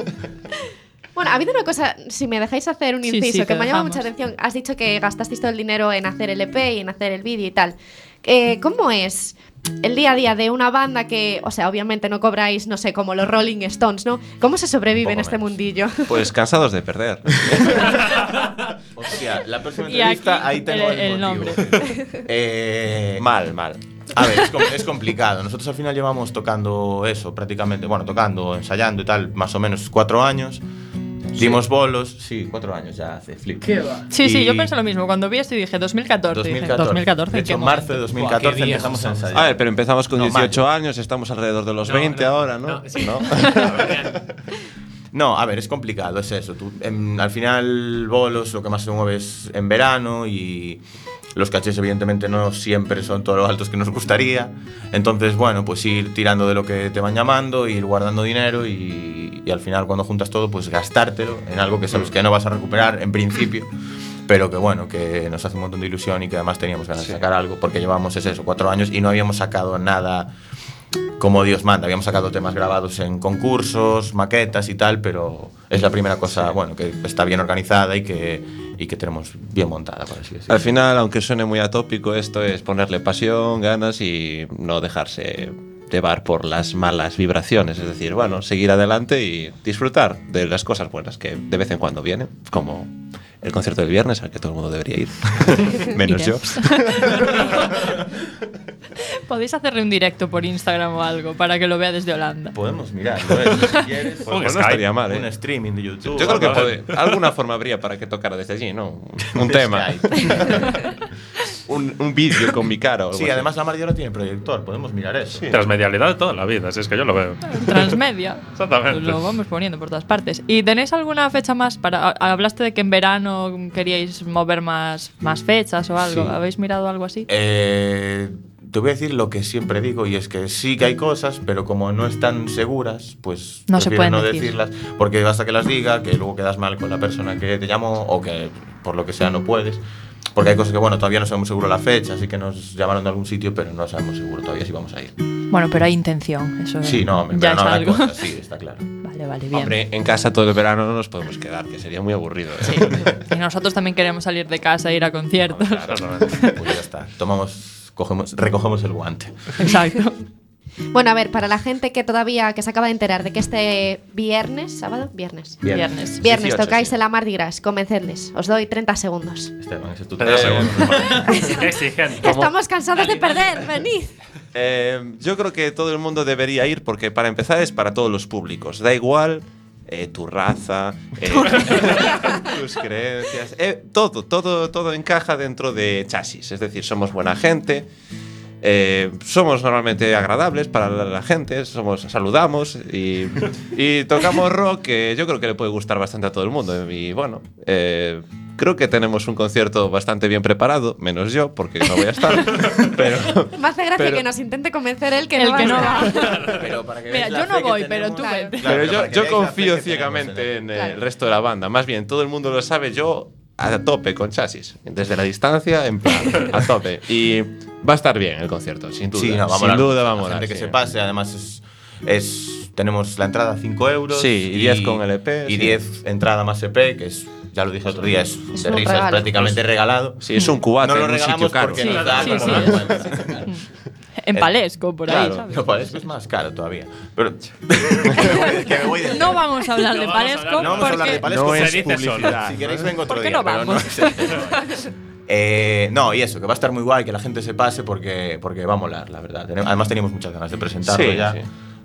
Bueno, ha habido una cosa, si me dejáis hacer un inciso, sí, que me ha llamado mucha atención. Has dicho que gastasteis todo el dinero en hacer el EP y en hacer el vídeo y tal. Eh, ¿Cómo es el día a día de una banda que, o sea, obviamente no cobráis, no sé, como los Rolling Stones, ¿no? ¿Cómo se sobrevive en este mundillo? Pues cansados de perder. Hostia, la próxima entrevista aquí ahí tengo el- el, el motivo. Eh, mal, mal. A ver, es, es complicado. Nosotros al final llevamos tocando eso prácticamente, bueno, tocando, ensayando y tal, más o menos cuatro años. Dimos bolos, sí, cuatro años ya hace flip. ¿Qué va? Sí, sí, Y- yo pensé lo mismo. Cuando vi esto dije 2014. dije, 2014. 2014 De ¿en hecho, en marzo de momento? 2014 Buah, empezamos a ensayar. A ver, pero empezamos con No, 18 años, estamos alrededor de los No, 20 no, ahora, ¿no? no, sí. ¿No? No, a ver, es complicado, es eso. Tú, em, al final, bolos lo que más se mueve es en verano y los cachés evidentemente no siempre son todos los altos que nos gustaría. Entonces, bueno, pues ir tirando de lo que te van llamando, ir guardando dinero y, y al final cuando juntas todo, pues gastártelo en algo que sabes que no vas a recuperar en principio. Pero que bueno, que nos hace un montón de ilusión y que además teníamos ganas de sacar algo porque llevamos es eso, cuatro años y no habíamos sacado nada como Dios manda. Habíamos sacado temas grabados en concursos, maquetas y tal, pero es la primera cosa, bueno, que está bien organizada y que, y que tenemos bien montada, por así decirlo. Al final, aunque suene muy atópico, esto es ponerle pasión, ganas y no dejarse llevar por las malas vibraciones. Es decir, bueno, seguir adelante y disfrutar de las cosas buenas que de vez en cuando vienen, como el concierto del viernes al que todo el mundo debería ir, menos yo. Podéis hacerle un directo por Instagram o algo para que lo vea desde Holanda. Podemos mirarlo, ¿eh? si quieres. Un podemos- no estaría mal, ¿eh? Un streaming de YouTube. Yo creo que puede- alguna forma habría para que tocara desde allí, ¿no? Un De tema. Un, un vídeo con mi cara. Sí, así. además la María no tiene proyector, podemos mirar eso. Transmedialidad de toda la vida, si es que yo lo veo. Transmedia. Exactamente. Lo vamos poniendo por todas partes. ¿Y tenéis alguna fecha más para hablaste de que en verano queríais mover más, más fechas o algo? Sí. ¿Habéis mirado algo así? Eh, te voy a decir lo que siempre digo y es que sí que hay cosas, pero como no están seguras, pues No se pueden no decir. decirlas porque basta que las diga, que luego quedas mal con la persona que te llamó o que por lo que sea no puedes. Porque hay cosas que, bueno, todavía no sabemos seguro la fecha, así que nos llamaron de algún sitio, pero no sabemos seguro todavía si vamos a ir. Bueno, pero hay intención, eso Sí, no, en ya verano es algo. cosas, sí, está claro. Vale, vale, bien. Hombre, en casa todo el verano no nos podemos quedar, que sería muy aburrido. ¿eh? Y nosotros también queremos salir de casa e ir a conciertos. Pues ya está. Tomamos, cogemos, recogemos el guante. Exacto. Bueno, a ver, para la gente que todavía que se acaba de enterar de que este viernes, sábado, viernes. Viernes. Viernes. Viernes 18, tocáis sí. en la Mardi Gras, convencedles. Os doy 30 segundos. Esteban, ese es tu Treinta tema. segundos. Qué exigente. Estamos cansados de perder, venid. Eh, yo creo que todo el mundo debería ir porque para empezar es para todos los públicos. Da igual eh, tu raza, eh, tus creencias, eh, todo, todo, todo encaja dentro de chasis. Es decir, somos buena gente. Eh, somos normalmente agradables para la, la gente, somos, saludamos y, y tocamos rock que yo creo que le puede gustar bastante a todo el mundo. Y bueno, eh, creo que tenemos un concierto bastante bien preparado, menos yo, porque no voy a estar. pero, Me hace gracia Pero- que nos intente convencer él que El no que va. no a va. Pero para que Mira, yo no voy, pero tú Claro. Claro, pero yo, yo confío ciegamente en, en el resto de la banda. Más bien, todo el mundo lo sabe, yo a tope con chasis. Desde la distancia, en plan, a tope. Y va a estar bien el concierto, sin duda. Sí, no, vamos sin a duda, vamos a gente que se pase, además es, es- tenemos la entrada a 5 euros. Sí, y 10 con LP, Y sí. 10 entrada más EP, que es, ya lo dije otro día, es, Es de risas, regalo. prácticamente regalado. Sí, es un cubate No lo en un regalamos sitio caro. porque Sí, nos da sí, como En Palesco, por ahí, Claro, ¿sabes? no, Palesco es más caro todavía. Pero que me voy de No vamos a hablar de No Palesco No vamos a hablar de porque Palesco, No es publicidad. Si queréis vengo otro ¿Por qué día, no pero vamos? Eh, no, y eso, que va a estar muy guay, que la gente se pase porque, porque va a molar, la verdad. Además teníamos muchas ganas de presentarlo Sí, ya. sí.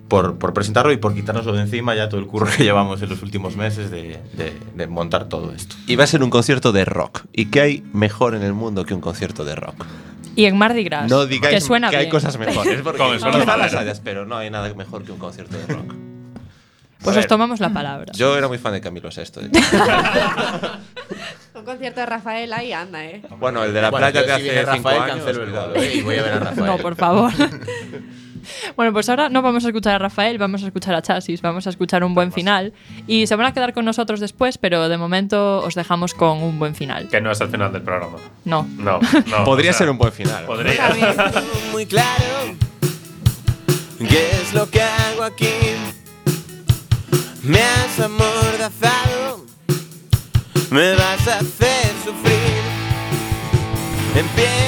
Por, por presentarlo y por quitárnoslo de encima ya todo el curro que llevamos en los últimos meses de, de- de montar todo esto. Y va a ser un concierto de rock. ¿Y qué hay mejor en el mundo que un concierto de rock? Y en Mardi Gras. No digáis que suena hay bien. cosas mejores. Porque Con el suelo quizá las hayas, pero no hay nada mejor que un concierto de rock. Pues A os ver, tomamos la palabra. Yo era muy fan de Camilo Sesto. Un concierto de Rafael ahí anda, ¿eh. Bueno, el de la Bueno, playa de hace cinco Rafael, años. cancelo el bolo, ¿eh? Y voy a ver a Rafael. No, por favor. Bueno, pues ahora no vamos a escuchar a Rafael, vamos a escuchar a Chasis, vamos a escuchar un buen final. Y se van a quedar con nosotros después, pero de momento os dejamos con un buen final. Que no es el final del programa. No. No, no. Podría o sea, ser un buen final. Podría. muy claro qué es lo que hago aquí. Me has amordazado, me vas a hacer sufrir. Empiezo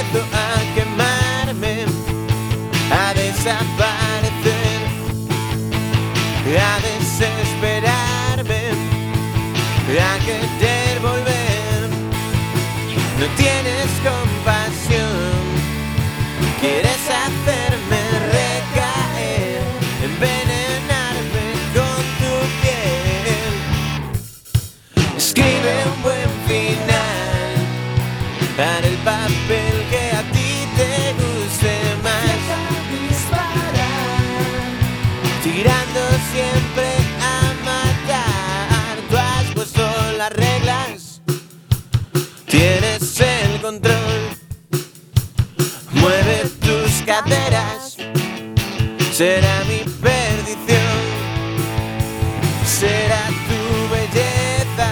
a desesperarme, a querer volver. No tienes Será mi perdición. Será tu belleza.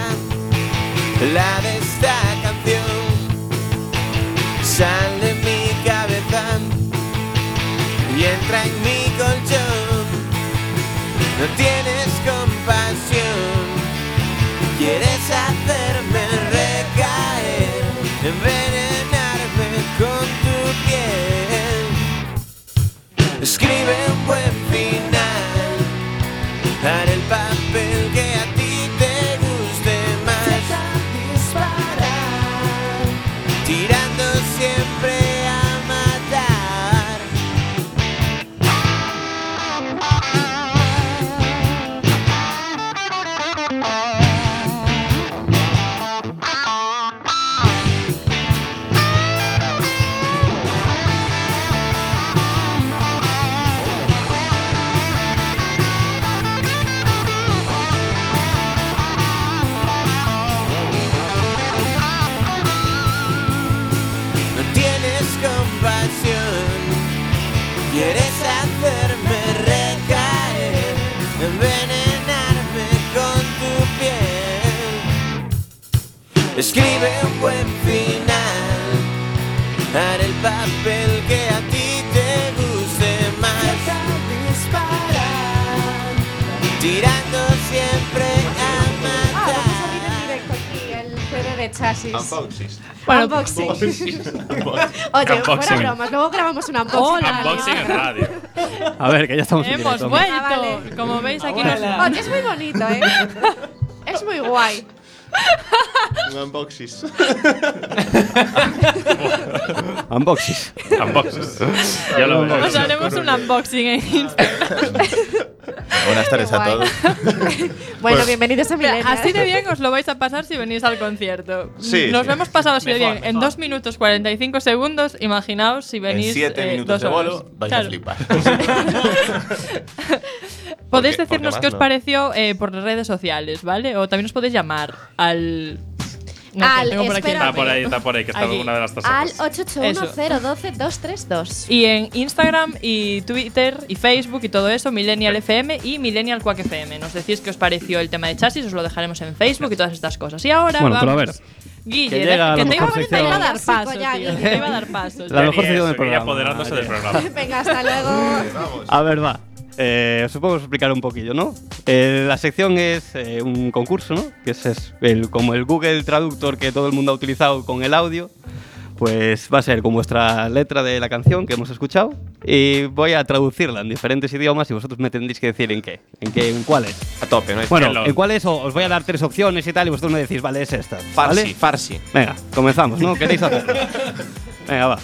La de esta canción. Sal de mi cabeza. Y entra en mi colchón. No tienes compasión. Quieres hacerme recaer, envenenarme chasis. Unboxing. Bueno, Unboxing. Unboxing. Oye, fuera Unboxing. bromas, luego grabamos un unboxing. Hola. Unboxing en radio. A ver, que ya estamos en Hemos directo. vuelto. Ah, vale. Como veis, aquí nos. Oye, es muy bonito, ¿eh? es muy guay. Un unboxing. Unboxing. Unboxing. Ya lo veo. Os haremos un unboxing en Instagram. Buenas tardes a todos. Bueno, bienvenidos a Milena. Así de bien os lo vais a pasar si venís al concierto. Sí. Nos lo hemos pasado así de Mejor, bien. En mejor. 2 minutos 45 segundos, imaginaos si venís. en 7 eh, minutos dos de bolo vais Claro. a flipar. Podéis Porque- decirnos porque qué os no. pareció eh, por las redes sociales, ¿vale? O también os podéis llamar al. No Al- tengo por aquí. Está por ahí, está por ahí, que está una de las Al tarjetas. 881-012-232. Y en Instagram y Twitter y Facebook y todo eso, Millennial FM y Millennial Quack FM. Nos decís qué os pareció el tema de chasis, os lo dejaremos en Facebook y todas estas cosas. Y ahora Bueno, pero a vamos. ver. Guille, que llega te iba, mejor te iba a dar paso, tío, Guille. te iba a dar paso. La mejor sección del programa. apoderándose del programa. Venga, hasta luego. A ver, va. Eh, os puedo explicar un poquillo, ¿no? Eh, la sección es eh, un concurso, ¿no? Que es, es el- como el Google Traductor que todo el mundo ha utilizado con el audio. Pues va a ser con vuestra letra de la canción que hemos escuchado y voy a traducirla en diferentes idiomas y vosotros me tendréis que decir en qué, en qué, en cuál es. A tope, ¿no? hay Bueno, en cuál es o os voy a dar tres opciones y tal y vosotros me decís, vale, es esta. Farsi, ¿vale? farsi. Venga, comenzamos, ¿no? ¿Queréis hacerlo? Venga, va.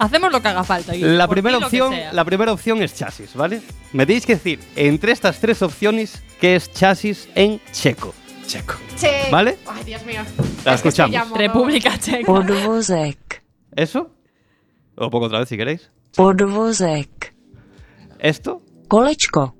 Hacemos lo que haga falta. Guille, La primera, ti opción, la primera opción es chasis, ¿vale? Me tenéis que decir entre estas tres opciones qué es chasis en checo. Checo. Che. ¿Vale? Ay, Dios mío. La Es escuchamos. República Checa. Podvozek. ¿Eso? Lo pongo otra vez si queréis. Podvozek. ¿Esto? Kolečko.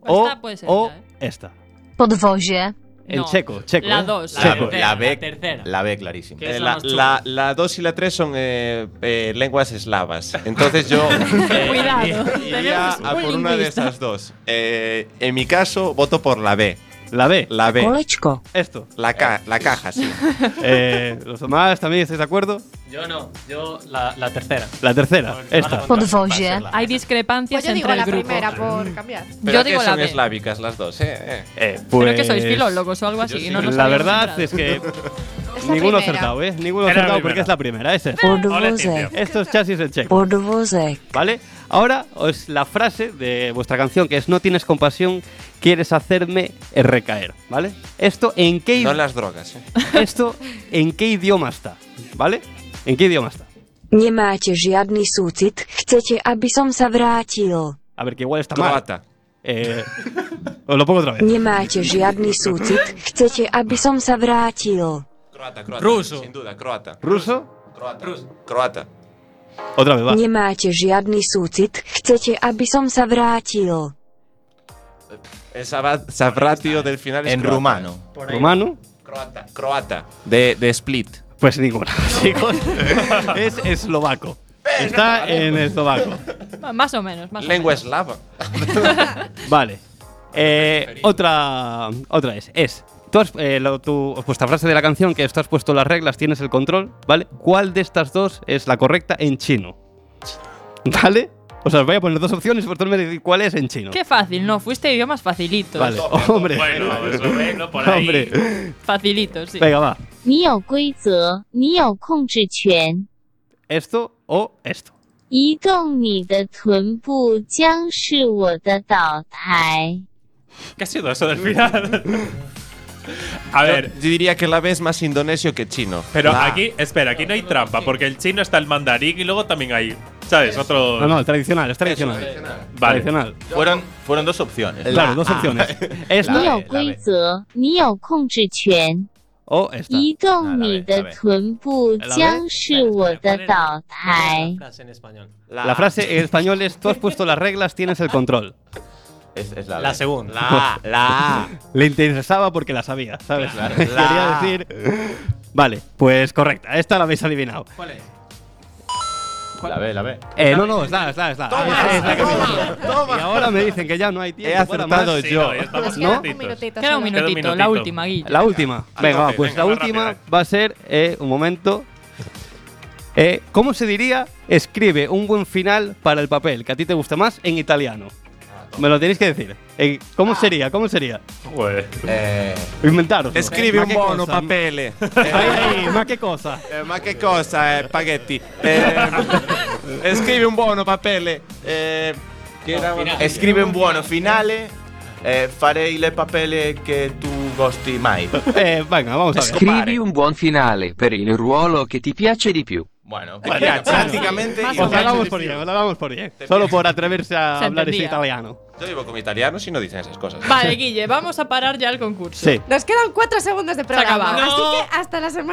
O, Esta puede ser o esta, ¿eh? esta. Podvože. En No, checo, checo. la ¿eh? dos. La, Checo. la B, la tercera. la B clarísimo. ¿Qué es Eh, la la, más chula? la, la 2 y la 3 son eh, eh, lenguas eslavas. Entonces yo eh, Cuidado, iría a por una de esas dos. Eh, en mi caso, voto por la B. La B. La B. Kolečko. Esto. La, ca- la caja, sí. Eh, ¿Los demás también estáis de acuerdo? Yo no, yo la, la tercera. La tercera, esta. Hay discrepancias Pues yo digo entre la el grupo. primera por cambiar. Pero Yo que digo la son B. eslávicas las dos, eh. eh. Eh, Pero pues, que sois filólogos o algo así. no nos La verdad es que ninguno primera. acertado, ¿eh? Ninguno Era acertado porque es la primera, es esta. Podvozek. Esto es chasis en checo. Podvozek. ¿Vale? Ahora es la frase de vuestra canción que es No tienes compasión, quieres hacerme recaer, ¿vale? Esto en qué No las drogas, eh. esto en qué idioma está, ¿vale? ¿En qué idioma está? Nemáte žiadny súcit, chcete, aby som sa vrátil. A ver, que igual está mal. Croata. Eh, os lo pongo otra vez. Nemáte žiadny súcit, chcete, aby som sa vrátil. Croata, croata. Ruso. Sin duda, croata. ¿Ruso? Croata. Croata. Otra vez, va. Nemáte žiadny súcit, chcete, aby som sa vrátil. El Savratio del final es En croata. rumano. ¿Rumano? Croata. Croata. De, de Split. Pues ninguna, es eslovaco. Está en eslovaco. Más o menos, más Lengua o menos. eslava. Vale. Eh, otra, otra es, es tú has, eh, lo- tu, vuestra frase de la canción que es, tú has puesto las reglas, tienes el control, ¿vale? ¿Cuál de estas dos es la correcta en chino? ¿Vale? O sea, os voy a poner dos opciones y vosotros me decís cuál es en chino. Qué fácil, no, fuiste idiomas facilitos. Vale, hombre. Bueno, esloveno por ahí. Hombre. Facilitos, sí. Venga, va. 你有规则，你有控制权。 Esto o esto. 移动你的臀部将是我的岛台。 ¿Qué ha sido eso del final? A ver. Yo, yo, diría que la B es más indonesio que chino. Pero ah. aquí, espera, aquí no hay trampa, porque el chino está el mandarín y luego también hay. ¿Sabes? Otro. No, no, el tradicional, es tradicional. Eso, tradicional. Vale. Tradicional. Fueron, fueron dos opciones. La claro, dos opciones. es la, B, la B. Oh, esta. La frase en español es: Tú has puesto las reglas, tienes el control. Es, es la, La segunda. La, la. Le interesaba porque la sabía, ¿sabes? Claro. Quería decir. Vale, pues correcta. Esta la habéis adivinado. ¿Cuál es? La B, la B. Eh, no, no, es la, es la, es la. Es la que me- Y ahora me dicen que ya no hay tiempo. He acertado más. Sí, yo. no, queda un minutito. Queda un minutito, la última, Guille. La última. Venga, va, pues venga, la última rápida. va a ser. eh, un momento. Eh, ¿Cómo se diría escribe un buen final para el papel que a ti te gusta más en italiano? Me lo tenéis que decir. Eh, ¿Cómo sería? ¿Cómo sería? Joder. Eh, Inventaros. Scrivi un buono papele. Ahí, ahí, ma che cosa? Eh, ma che cosa, eh, spaghetti? Eh, scrivi un buono papele. Eh, Scrive un buono finale. Eh, farei le papele che tu gusti mai. Eh, venga, vamos a ver. Scrivi un buon finale per il ruolo che ti piace di più. Bueno, Bueno, bueno. prácticamente. Más Os la damos por bien, os la damos por bien. Solo por atreverse a hablar ese italiano. Yo vivo con italianos y no dicen esas cosas. Vale, Guille, vamos a parar ya el concurso. Sí. Nos quedan cuatro segundos de programa. acabado. Así No. que hasta la semana